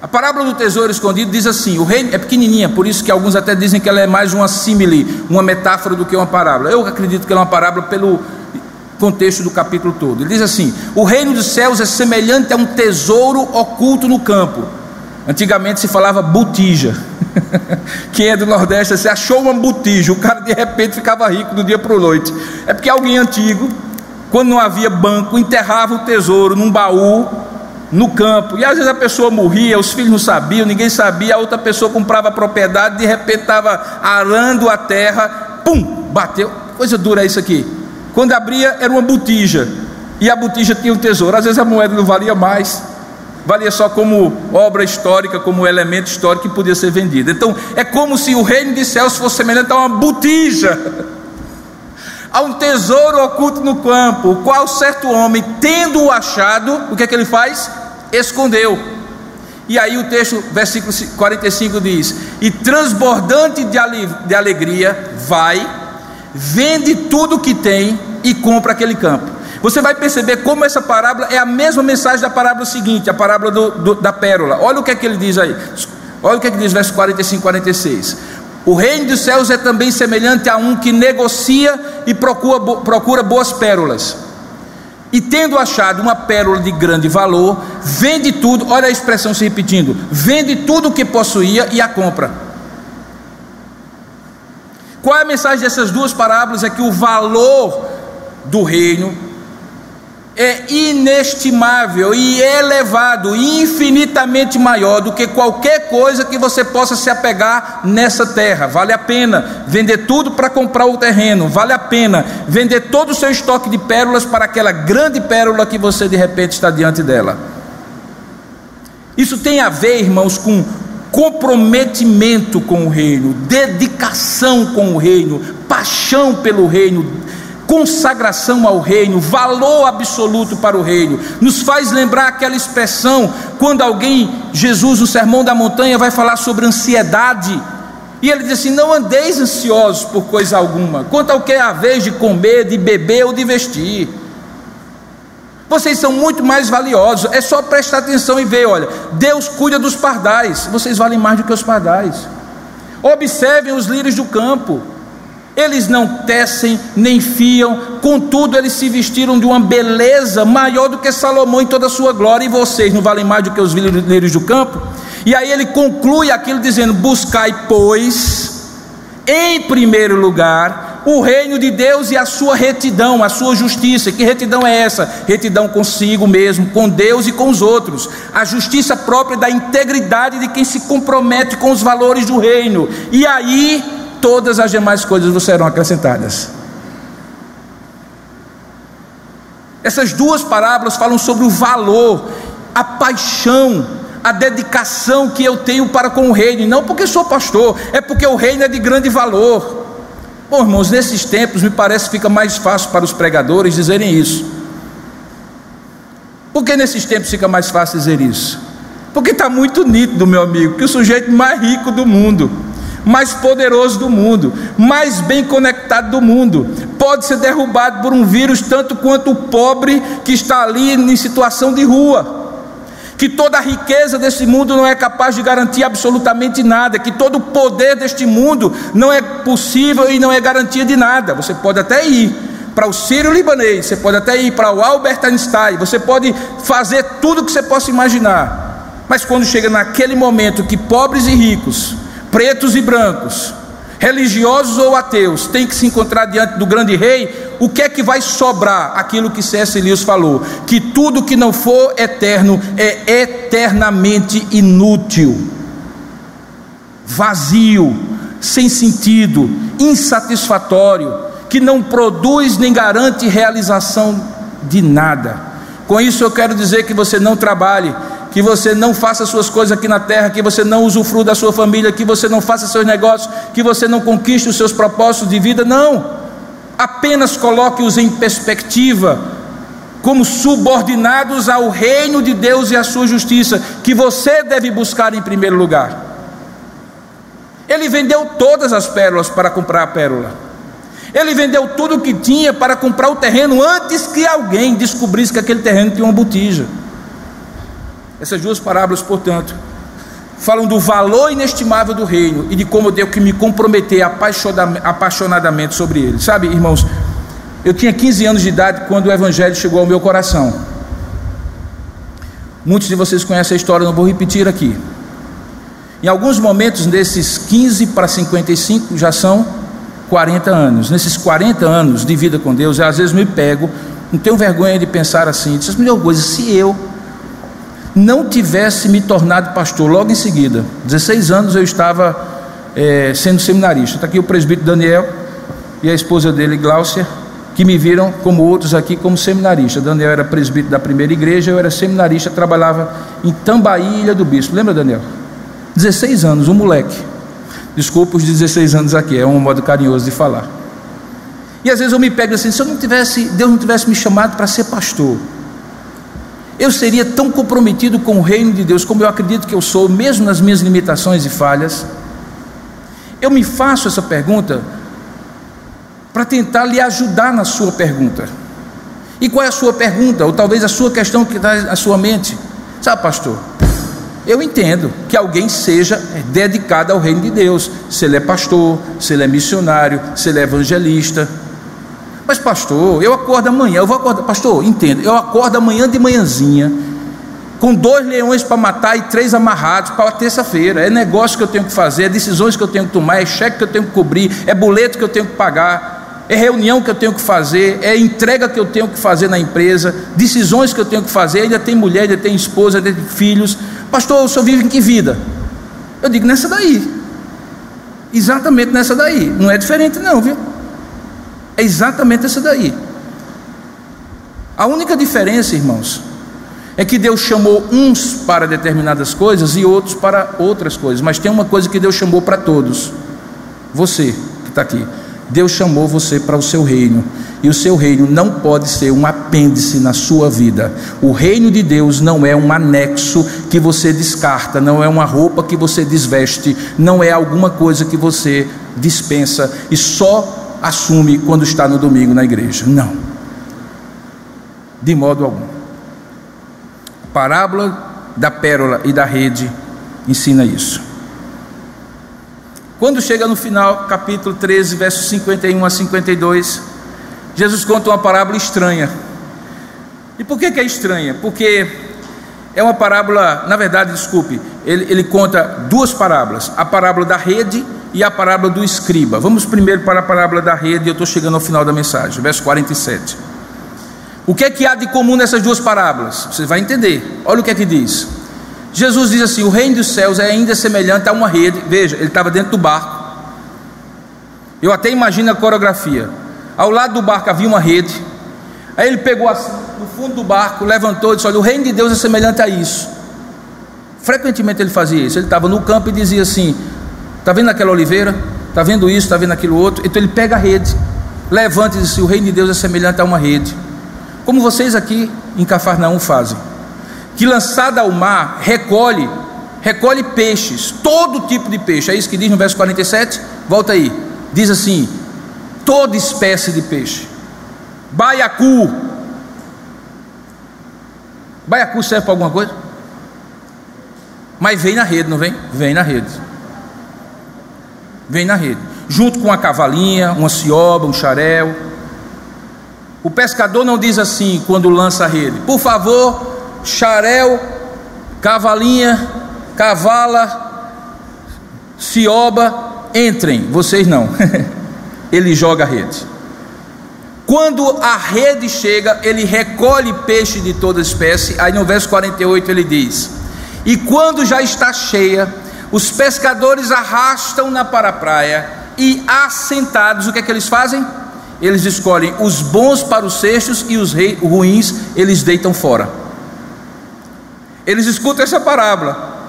A parábola do tesouro escondido diz assim: o reino é pequenininha, por isso que alguns até dizem que ela é mais uma símile, uma metáfora do que uma parábola. Eu acredito que ela é uma parábola pelo contexto do capítulo todo. Ele diz assim: O reino dos céus é semelhante a um tesouro oculto no campo. Antigamente se falava botija. Quem é do Nordeste, você achou uma botija, o cara de repente ficava rico do dia para o noite. É porque alguém antigo, quando não havia banco, enterrava o tesouro num baú no campo. E às vezes a pessoa morria, os filhos não sabiam, ninguém sabia, a outra pessoa comprava a propriedade, de repente estava arando a terra, pum, bateu. Coisa dura isso aqui. Quando abria, era uma botija. E a botija tinha um tesouro. Às vezes a moeda não valia mais valia só como obra histórica, como elemento histórico que podia ser vendido. Então, é como se o reino de céus fosse semelhante a uma botija, a um tesouro oculto no campo, o qual certo homem, tendo-o achado, o que é que ele faz? Escondeu. E aí o texto, versículo 45 diz: E transbordante de alegria, vai, vende tudo que tem e compra aquele campo. Você vai perceber como essa parábola é a mesma mensagem da parábola seguinte, a parábola do, do, da pérola. Olha o que é que ele diz aí. Olha o que é que diz, verso 45 e 46. O reino dos céus é também semelhante a um que negocia e procura, procura boas pérolas. E tendo achado uma pérola de grande valor, vende tudo, olha a expressão se repetindo: vende tudo o que possuía e a compra. Qual é a mensagem dessas duas parábolas? É que o valor do reino é inestimável e elevado, infinitamente maior do que qualquer coisa que você possa se apegar nessa terra. Vale a pena vender tudo para comprar o terreno, vale a pena vender todo o seu estoque de pérolas para aquela grande pérola que você de repente está diante dela. Isso tem a ver, irmãos, com comprometimento com o reino, dedicação com o reino, paixão pelo reino, consagração ao reino, valor absoluto para o reino. Nos faz lembrar aquela expressão quando alguém, Jesus, no Sermão da Montanha, vai falar sobre ansiedade. E ele diz assim: Não andeis ansiosos por coisa alguma, quanto ao que é a vez de comer, de beber ou de vestir. Vocês são muito mais valiosos. É só prestar atenção e ver: olha, Deus cuida dos pardais. Vocês valem mais do que os pardais. Observem os lírios do campo. Eles não tecem nem fiam, contudo eles se vestiram de uma beleza maior do que Salomão em toda a sua glória, e vocês não valem mais do que os lírios do campo? E aí ele conclui aquilo dizendo: Buscai, pois, em primeiro lugar, o reino de Deus e a sua retidão, a sua justiça. Que retidão é essa? Retidão consigo mesmo, com Deus e com os outros. A justiça própria da integridade de quem se compromete com os valores do reino. E aí todas as demais coisas vos serão acrescentadas. Essas duas parábolas falam sobre o valor, a paixão, a dedicação que eu tenho para com o reino, não porque sou pastor, é porque o reino é de grande valor. Bom, irmãos, nesses tempos me parece que fica mais fácil para os pregadores dizerem isso. Por que nesses tempos fica mais fácil dizer isso? Porque está muito nítido, meu amigo, que o sujeito mais rico do mundo, mais poderoso do mundo, mais bem conectado do mundo, pode ser derrubado por um vírus tanto quanto o pobre que está ali em situação de rua. Que toda a riqueza desse mundo não é capaz de garantir absolutamente nada, que todo o poder deste mundo não é possível e não é garantia de nada. Você pode até ir para o Sírio Libanês, você pode até ir para o Albert Einstein, você pode fazer tudo o que você possa imaginar. Mas quando chega naquele momento que pobres e ricos pretos e brancos, religiosos ou ateus, têm que se encontrar diante do grande rei, o que é que vai sobrar? Aquilo que C.S. Lewis falou: que tudo que não for eterno é eternamente inútil, vazio, sem sentido, insatisfatório, que não produz nem garante realização de nada. Com isso eu quero dizer que você não trabalhe que você não faça suas coisas aqui na terra, que você não usufrua da sua família, que você não faça seus negócios, que você não conquiste os seus propósitos de vida, não. Apenas coloque-os em perspectiva, como subordinados ao reino de Deus e à sua justiça, que você deve buscar em primeiro lugar. Ele vendeu todas as pérolas para comprar a pérola. Ele vendeu tudo o que tinha para comprar o terreno antes que alguém descobrisse que aquele terreno tinha uma botija. Essas duas parábolas, portanto, falam do valor inestimável do reino e de como eu tenho que me comprometer apaixonadamente sobre ele. Sabe, irmãos, eu tinha 15 anos de idade quando o Evangelho chegou ao meu coração. Muitos de vocês conhecem a história, não vou repetir aqui. Em alguns momentos, desses 15 para 55, já são 40 anos. Nesses 40 anos de vida com Deus, eu às vezes me pego, não tenho vergonha de pensar assim, diz, melhor coisa, se eu não tivesse me tornado pastor logo em seguida. 16 anos eu estava é, sendo seminarista. Está aqui o presbítero Daniel e a esposa dele, Gláucia, que me viram, como outros aqui, como seminarista. Daniel era presbítero da primeira igreja, eu era seminarista, trabalhava em Tambaí, Ilha do Bispo. Lembra, Daniel? 16 anos, um moleque. Desculpa os 16 anos aqui, é um modo carinhoso de falar. E às vezes eu me pego assim, se eu não tivesse, Deus não tivesse me chamado para ser pastor, eu seria tão comprometido com o reino de Deus como eu acredito que eu sou, mesmo nas minhas limitações e falhas? Eu me faço essa pergunta para tentar lhe ajudar na sua pergunta. E qual é a sua pergunta? Ou talvez a sua questão que está na sua mente? Sabe, pastor? Eu entendo que alguém seja dedicado ao reino de Deus, se ele é pastor, se ele é missionário, se ele é evangelista. Mas, pastor, eu acordo amanhã, eu vou acordar, pastor, entenda, eu acordo amanhã de manhãzinha, com dois leões para matar e três amarrados para terça-feira. É negócio que eu tenho que fazer, é decisões que eu tenho que tomar, é cheque que eu tenho que cobrir, é boleto que eu tenho que pagar, é reunião que eu tenho que fazer, é entrega que eu tenho que fazer na empresa, decisões que eu tenho que fazer. Ainda tem mulher, ainda tem esposa, ainda tem filhos. Pastor, o senhor vive em que vida? Eu digo nessa daí. Exatamente nessa daí. Não é diferente, não, viu? É exatamente essa daí. A única diferença, irmãos, é que Deus chamou uns para determinadas coisas e outros para outras coisas, mas tem uma coisa que Deus chamou para todos. Você que está aqui, Deus chamou você para o seu reino, e o seu reino não pode ser um apêndice na sua vida. O reino de Deus não é um anexo que você descarta, não é uma roupa que você desveste, não é alguma coisa que você dispensa e só assume quando está no domingo na igreja. Não. De modo algum. Parábola da pérola e da rede ensina isso. Quando chega no final, capítulo 13, versos 51 a 52, Jesus conta uma parábola estranha. E por que, que é estranha? Porque é uma parábola, na verdade, desculpe, ele, ele conta duas parábolas: a parábola da rede e a parábola do escriba. Vamos primeiro para a parábola da rede, eu estou chegando ao final da mensagem, verso 47. O que é que há de comum nessas duas parábolas? Você vai entender. Olha o que é que diz. Jesus diz assim: O reino dos céus é ainda semelhante a uma rede. Veja, ele estava dentro do barco. Eu até imagino a coreografia. Ao lado do barco havia uma rede. Aí ele pegou assim, no fundo do barco, levantou e disse: Olha, o reino de Deus é semelhante a isso. Frequentemente ele fazia isso. Ele estava no campo e dizia assim: Está vendo aquela oliveira? Está vendo isso? Está vendo aquilo outro? Então ele pega a rede, levanta e diz assim: O reino de Deus é semelhante a uma rede. Como vocês aqui em Cafarnaum fazem. Que lançada ao mar, recolhe, recolhe peixes, todo tipo de peixe. É isso que diz no verso 47? Volta aí. Diz assim: toda espécie de peixe. Baiacu. Baiacu serve para alguma coisa? Mas vem na rede, não vem? Vem na rede vem na rede, junto com a cavalinha, uma cioba, um xarel. O pescador não diz assim quando lança a rede: por favor, xarel, cavalinha, cavala, cioba, entrem. Vocês não. ele joga a rede. Quando a rede chega, ele recolhe peixe de toda espécie. Aí no verso 48 ele diz: E quando já está cheia, os pescadores arrastam-na para a praia e assentados, o que é que eles fazem? Eles escolhem os bons para os cestos e os ruins eles deitam fora. Eles escutam essa parábola,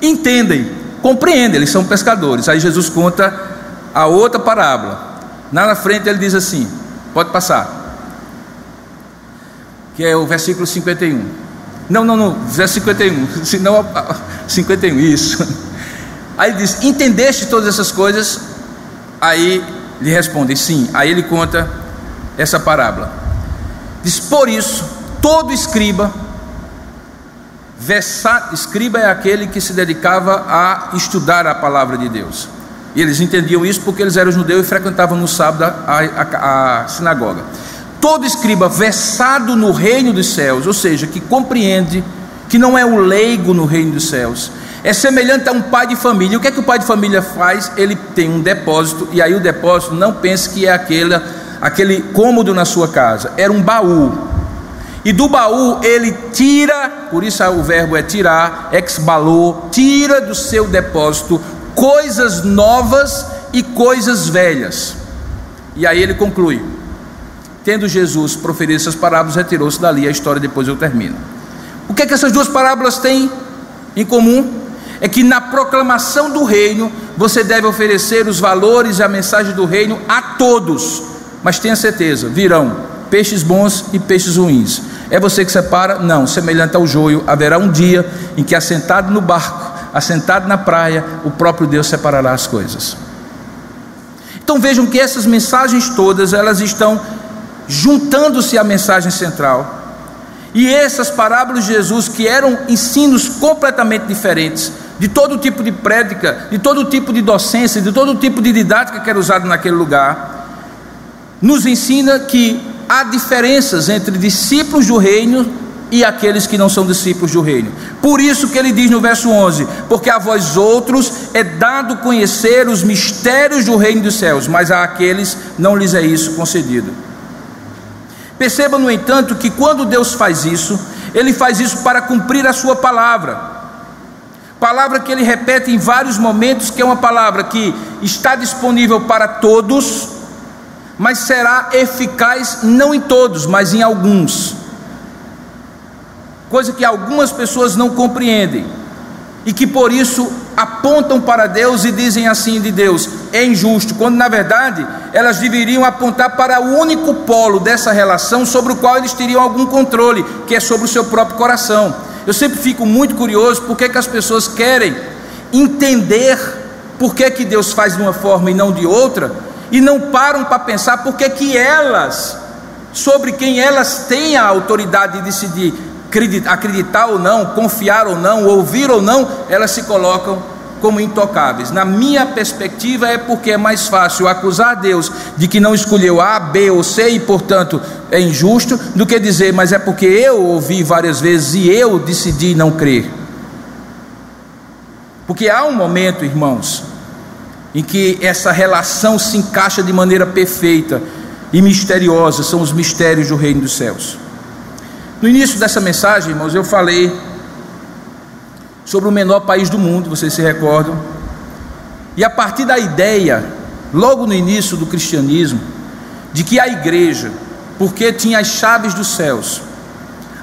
entendem, compreendem, eles são pescadores. Aí Jesus conta a outra parábola. Lá na frente ele diz assim: pode passar. Que é o versículo 51. Não, não, não, verso 51. Senão, 51, isso. Aí ele diz: Entendeste todas essas coisas? Aí lhe respondem: Sim. Aí ele conta essa parábola. Diz: Por isso, todo escriba, versa, escriba é aquele que se dedicava a estudar a palavra de Deus. E eles entendiam isso porque eles eram judeus e frequentavam no sábado a, a, a sinagoga. Todo escriba versado no reino dos céus, ou seja, que compreende que não é um leigo no reino dos céus, é semelhante a um pai de família. O que é que o pai de família faz? Ele tem um depósito, e aí o depósito não pense que é aquele, aquele cômodo na sua casa, era um baú. E do baú ele tira, por isso o verbo é tirar, exbalou, tira do seu depósito coisas novas e coisas velhas. E aí ele conclui: tendo Jesus proferido essas parábolas, retirou-se dali. A história depois eu termino. O que é que essas duas parábolas têm em comum? É que na proclamação do reino você deve oferecer os valores e a mensagem do reino a todos, mas tenha certeza, virão peixes bons e peixes ruins. É você que separa? Não, semelhante ao joio, haverá um dia em que assentado no barco, assentado na praia, o próprio Deus separará as coisas. Então vejam que essas mensagens todas, elas estão juntando-se à mensagem central. E essas parábolas de Jesus, que eram ensinos completamente diferentes, de todo tipo de prédica, de todo tipo de docência, de todo tipo de didática que era usado naquele lugar, nos ensina que há diferenças entre discípulos do reino e aqueles que não são discípulos do reino. Por isso que ele diz no verso 11: Porque a vós outros é dado conhecer os mistérios do reino dos céus, mas a aqueles não lhes é isso concedido. Perceba, no entanto, que quando Deus faz isso, Ele faz isso para cumprir a Sua palavra. Palavra que Ele repete em vários momentos, que é uma palavra que está disponível para todos, mas será eficaz não em todos, mas em alguns. Coisa que algumas pessoas não compreendem e que por isso apontam para Deus e dizem assim de Deus: é injusto, quando na verdade elas deveriam apontar para o único polo dessa relação sobre o qual eles teriam algum controle, que é sobre o seu próprio coração. Eu sempre fico muito curioso por que, que as pessoas querem entender por que, que Deus faz de uma forma e não de outra, e não param para pensar por que, que elas, sobre quem elas têm a autoridade de decidir, acreditar ou não, confiar ou não, ouvir ou não, elas se colocam como intocáveis. Na minha perspectiva, é porque é mais fácil acusar Deus de que não escolheu A, B ou C e, portanto, é injusto, do que dizer, mas é porque eu ouvi várias vezes e eu decidi não crer. Porque há um momento, irmãos, em que essa relação se encaixa de maneira perfeita e misteriosa, são os mistérios do reino dos céus. No início dessa mensagem, irmãos, eu falei sobre o menor país do mundo, vocês se recordam? E a partir da ideia, logo no início do cristianismo, de que a igreja, porque tinha as chaves dos céus,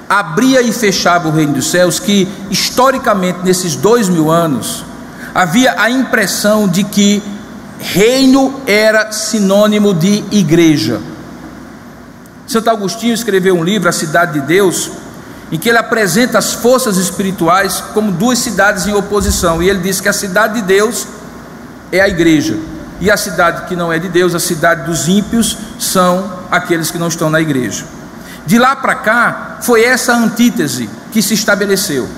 abria e fechava o reino dos céus, que historicamente nesses dois mil anos havia a impressão de que reino era sinônimo de igreja. Santo Agostinho escreveu um livro, A Cidade de Deus, em que ele apresenta as forças espirituais como duas cidades em oposição. E ele diz que a cidade de Deus é a igreja, e a cidade que não é de Deus, a cidade dos ímpios, são aqueles que não estão na igreja. De lá para cá, foi essa antítese que se estabeleceu.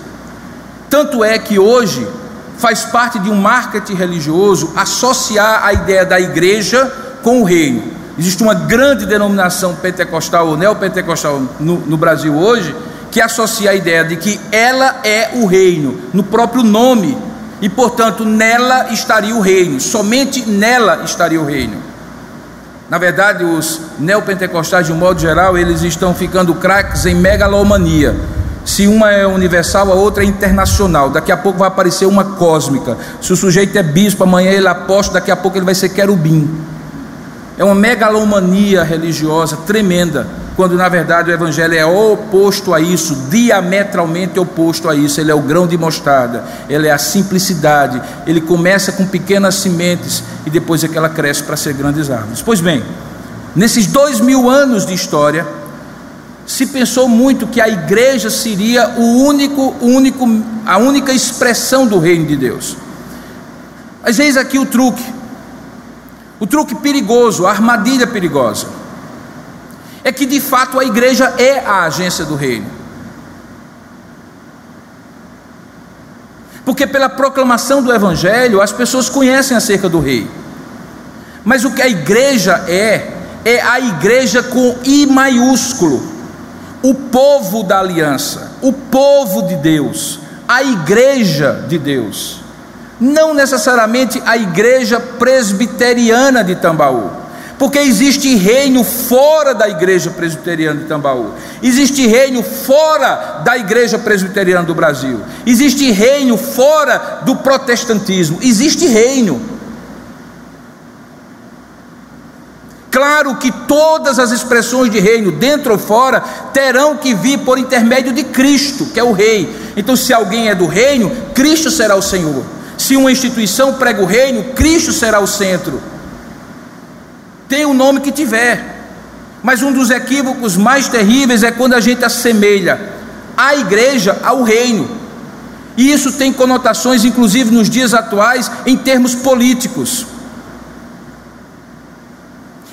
Tanto é que hoje faz parte de um marketing religioso associar a ideia da igreja com o reino. Existe uma grande denominação pentecostal ou neopentecostal no, no Brasil hoje que associa a ideia de que ela é o reino, no próprio nome, e portanto nela estaria o reino, somente nela estaria o reino. Na verdade, os neopentecostais, de um modo geral, eles estão ficando craques em megalomania. Se uma é universal, a outra é internacional. Daqui a pouco vai aparecer uma cósmica. Se o sujeito é bispo, amanhã ele aposta, daqui a pouco ele vai ser querubim. É uma megalomania religiosa tremenda, quando na verdade o Evangelho é oposto a isso, diametralmente oposto a isso. Ele é o grão de mostarda, ele é a simplicidade. Ele começa com pequenas sementes e depois é que ela cresce para ser grandes árvores. Pois bem, nesses dois mil anos de história, se pensou muito que a igreja seria o único, único, a única expressão do reino de Deus. Mas eis aqui o truque. O truque perigoso, a armadilha perigosa, é que de fato a igreja é a agência do reino. Porque pela proclamação do evangelho as pessoas conhecem acerca do rei. Mas o que a igreja é, é a igreja com I maiúsculo, o povo da aliança, o povo de Deus, a igreja de Deus não necessariamente a igreja presbiteriana de Tambaú, porque existe reino fora da igreja presbiteriana de Tambaú, existe reino fora da igreja presbiteriana do Brasil, existe reino fora do protestantismo, existe reino. Claro que todas as expressões de reino, dentro ou fora, terão que vir por intermédio de Cristo, que é o Rei. Então, se alguém é do reino, Cristo será o Senhor. Se uma instituição prega o reino, Cristo será o centro. Tem o nome que tiver. Mas um dos equívocos mais terríveis é quando a gente assemelha a igreja ao reino. E isso tem conotações, inclusive nos dias atuais, em termos políticos.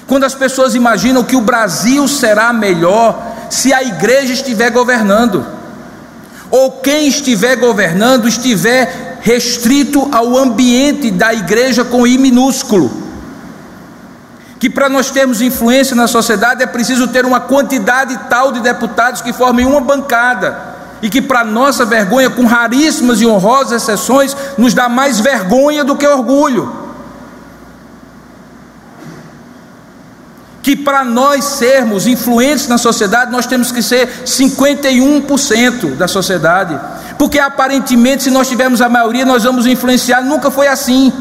Quando as pessoas imaginam que o Brasil será melhor se a igreja estiver governando, ou quem estiver governando estiver restrito ao ambiente da igreja com I minúsculo que para nós termos influência na sociedade é preciso ter uma quantidade tal de deputados que formem uma bancada, e que, para nossa vergonha, com raríssimas e honrosas exceções, nos dá mais vergonha do que orgulho. Que para nós sermos influentes na sociedade, nós temos que ser 51% da sociedade, porque aparentemente, se nós tivermos a maioria, nós vamos influenciar. Nunca foi assim.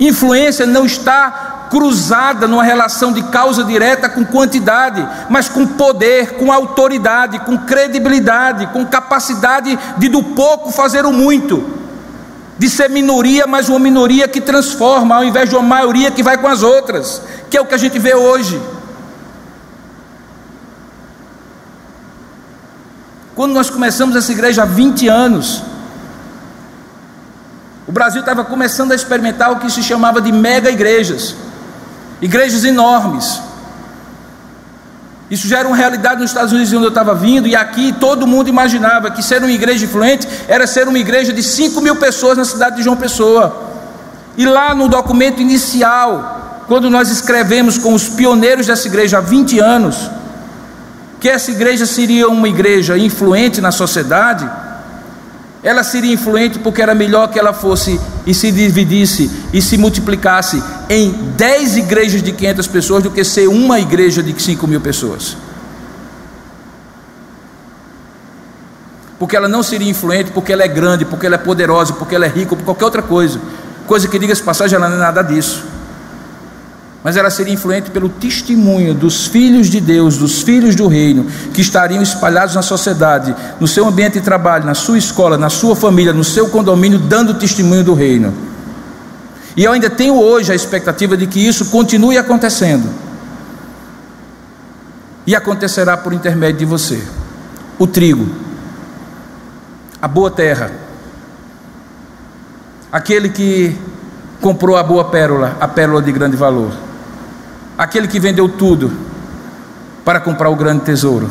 Influência não está cruzada numa relação de causa direta com quantidade, mas com poder, com autoridade, com credibilidade, com capacidade de do pouco fazer o muito, de ser minoria, mas uma minoria que transforma, ao invés de uma maioria que vai com as outras, que é o que a gente vê hoje. Quando nós começamos essa igreja há 20 anos, o Brasil estava começando a experimentar o que se chamava de mega igrejas igrejas enormes. Isso já era uma realidade nos Estados Unidos, onde eu estava vindo, e aqui todo mundo imaginava que ser uma igreja influente era ser uma igreja de 5 mil pessoas na cidade de João Pessoa. E lá no documento inicial, quando nós escrevemos com os pioneiros dessa igreja há 20 anos, que essa igreja seria uma igreja influente na sociedade, ela seria influente porque era melhor que ela fosse e se dividisse e se multiplicasse em 10 igrejas de 500 pessoas do que ser uma igreja de 5 mil pessoas. Porque ela não seria influente porque ela é grande, porque ela é poderosa, porque ela é rica, por qualquer outra coisa. Coisa que, diga-se passagem, ela não é nada disso mas ela seria influente pelo testemunho dos filhos de Deus, dos filhos do reino, que estariam espalhados na sociedade, no seu ambiente de trabalho, na sua escola, na sua família, no seu condomínio, dando testemunho do reino. E eu ainda tenho hoje a expectativa de que isso continue acontecendo. E acontecerá por intermédio de você. O trigo, a boa terra, aquele que comprou a boa pérola, a pérola de grande valor aquele que vendeu tudo para comprar o grande tesouro,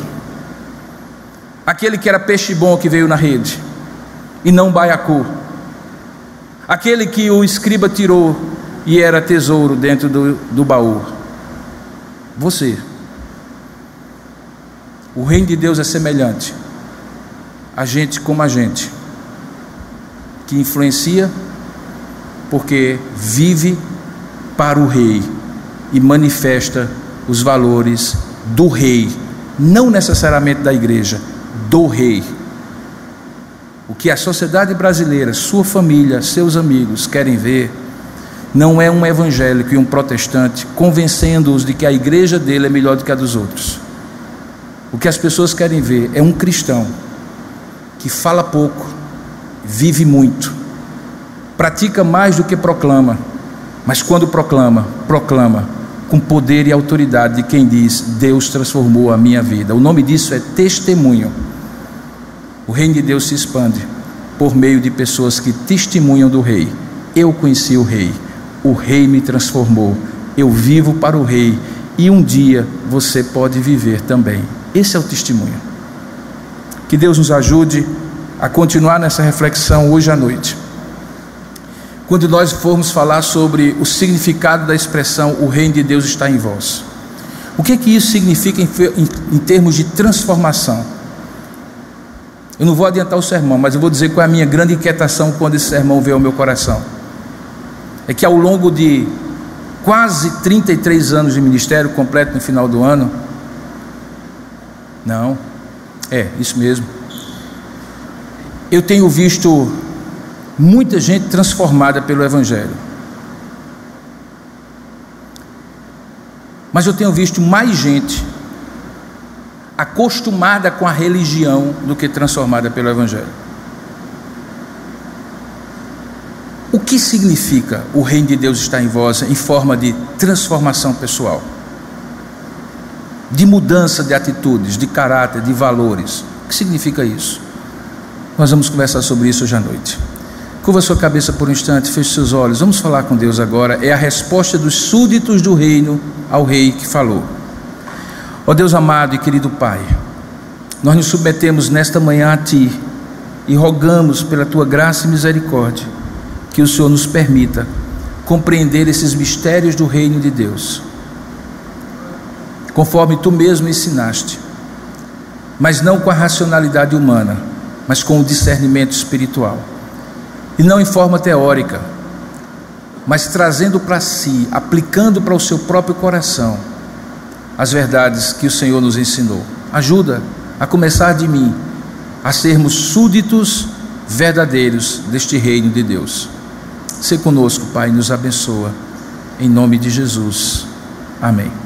aquele que era peixe bom que veio na rede e não baiacu, aquele que o escriba tirou e era tesouro dentro do, do baú. Você. O reino de Deus é semelhante a gente como a gente, que influencia porque vive para o rei e manifesta os valores do rei, não necessariamente da igreja, do rei. O que a sociedade brasileira, sua família, seus amigos querem ver, não é um evangélico e um protestante convencendo-os de que a igreja dele é melhor do que a dos outros. O que as pessoas querem ver é um cristão que fala pouco, vive muito, pratica mais do que proclama, mas quando proclama, proclama com poder e autoridade de quem diz: Deus transformou a minha vida. O nome disso é testemunho. O reino de Deus se expande por meio de pessoas que testemunham do Rei. Eu conheci o Rei, o Rei me transformou, eu vivo para o Rei e um dia você pode viver também. Esse é o testemunho. Que Deus nos ajude a continuar nessa reflexão hoje à noite quando nós formos falar sobre o significado da expressão o reino de Deus está em vós. O que é que isso significa em, em, em, termos de transformação? Eu não vou adiantar o sermão, mas eu vou dizer qual é a minha grande inquietação quando esse sermão veio ao meu coração. É que ao longo de quase 33 anos de ministério completo no final do ano, não, é, isso mesmo. Eu tenho visto muita gente transformada pelo Evangelho. Mas eu tenho visto mais gente acostumada com a religião do que transformada pelo Evangelho. O que significa o reino de Deus está em vós em forma de transformação pessoal? de mudança de atitudes, de caráter, de valores. O que significa isso? Nós vamos conversar sobre isso hoje à noite. Curva sua cabeça por um instante, feche seus olhos. Vamos falar com Deus agora. É a resposta dos súditos do reino ao rei que falou. Ó Deus amado e querido Pai, nós nos submetemos nesta manhã a Ti e rogamos pela Tua graça e misericórdia que o Senhor nos permita compreender esses mistérios do reino de Deus, conforme Tu mesmo ensinaste, mas não com a racionalidade humana, mas com o discernimento espiritual, e não em forma teórica, mas trazendo para si, aplicando para o seu próprio coração as verdades que o Senhor nos ensinou. Ajuda a começar de mim, a sermos súditos verdadeiros deste reino de Deus. Se conosco, Pai, nos abençoa. Em nome de Jesus. Amém.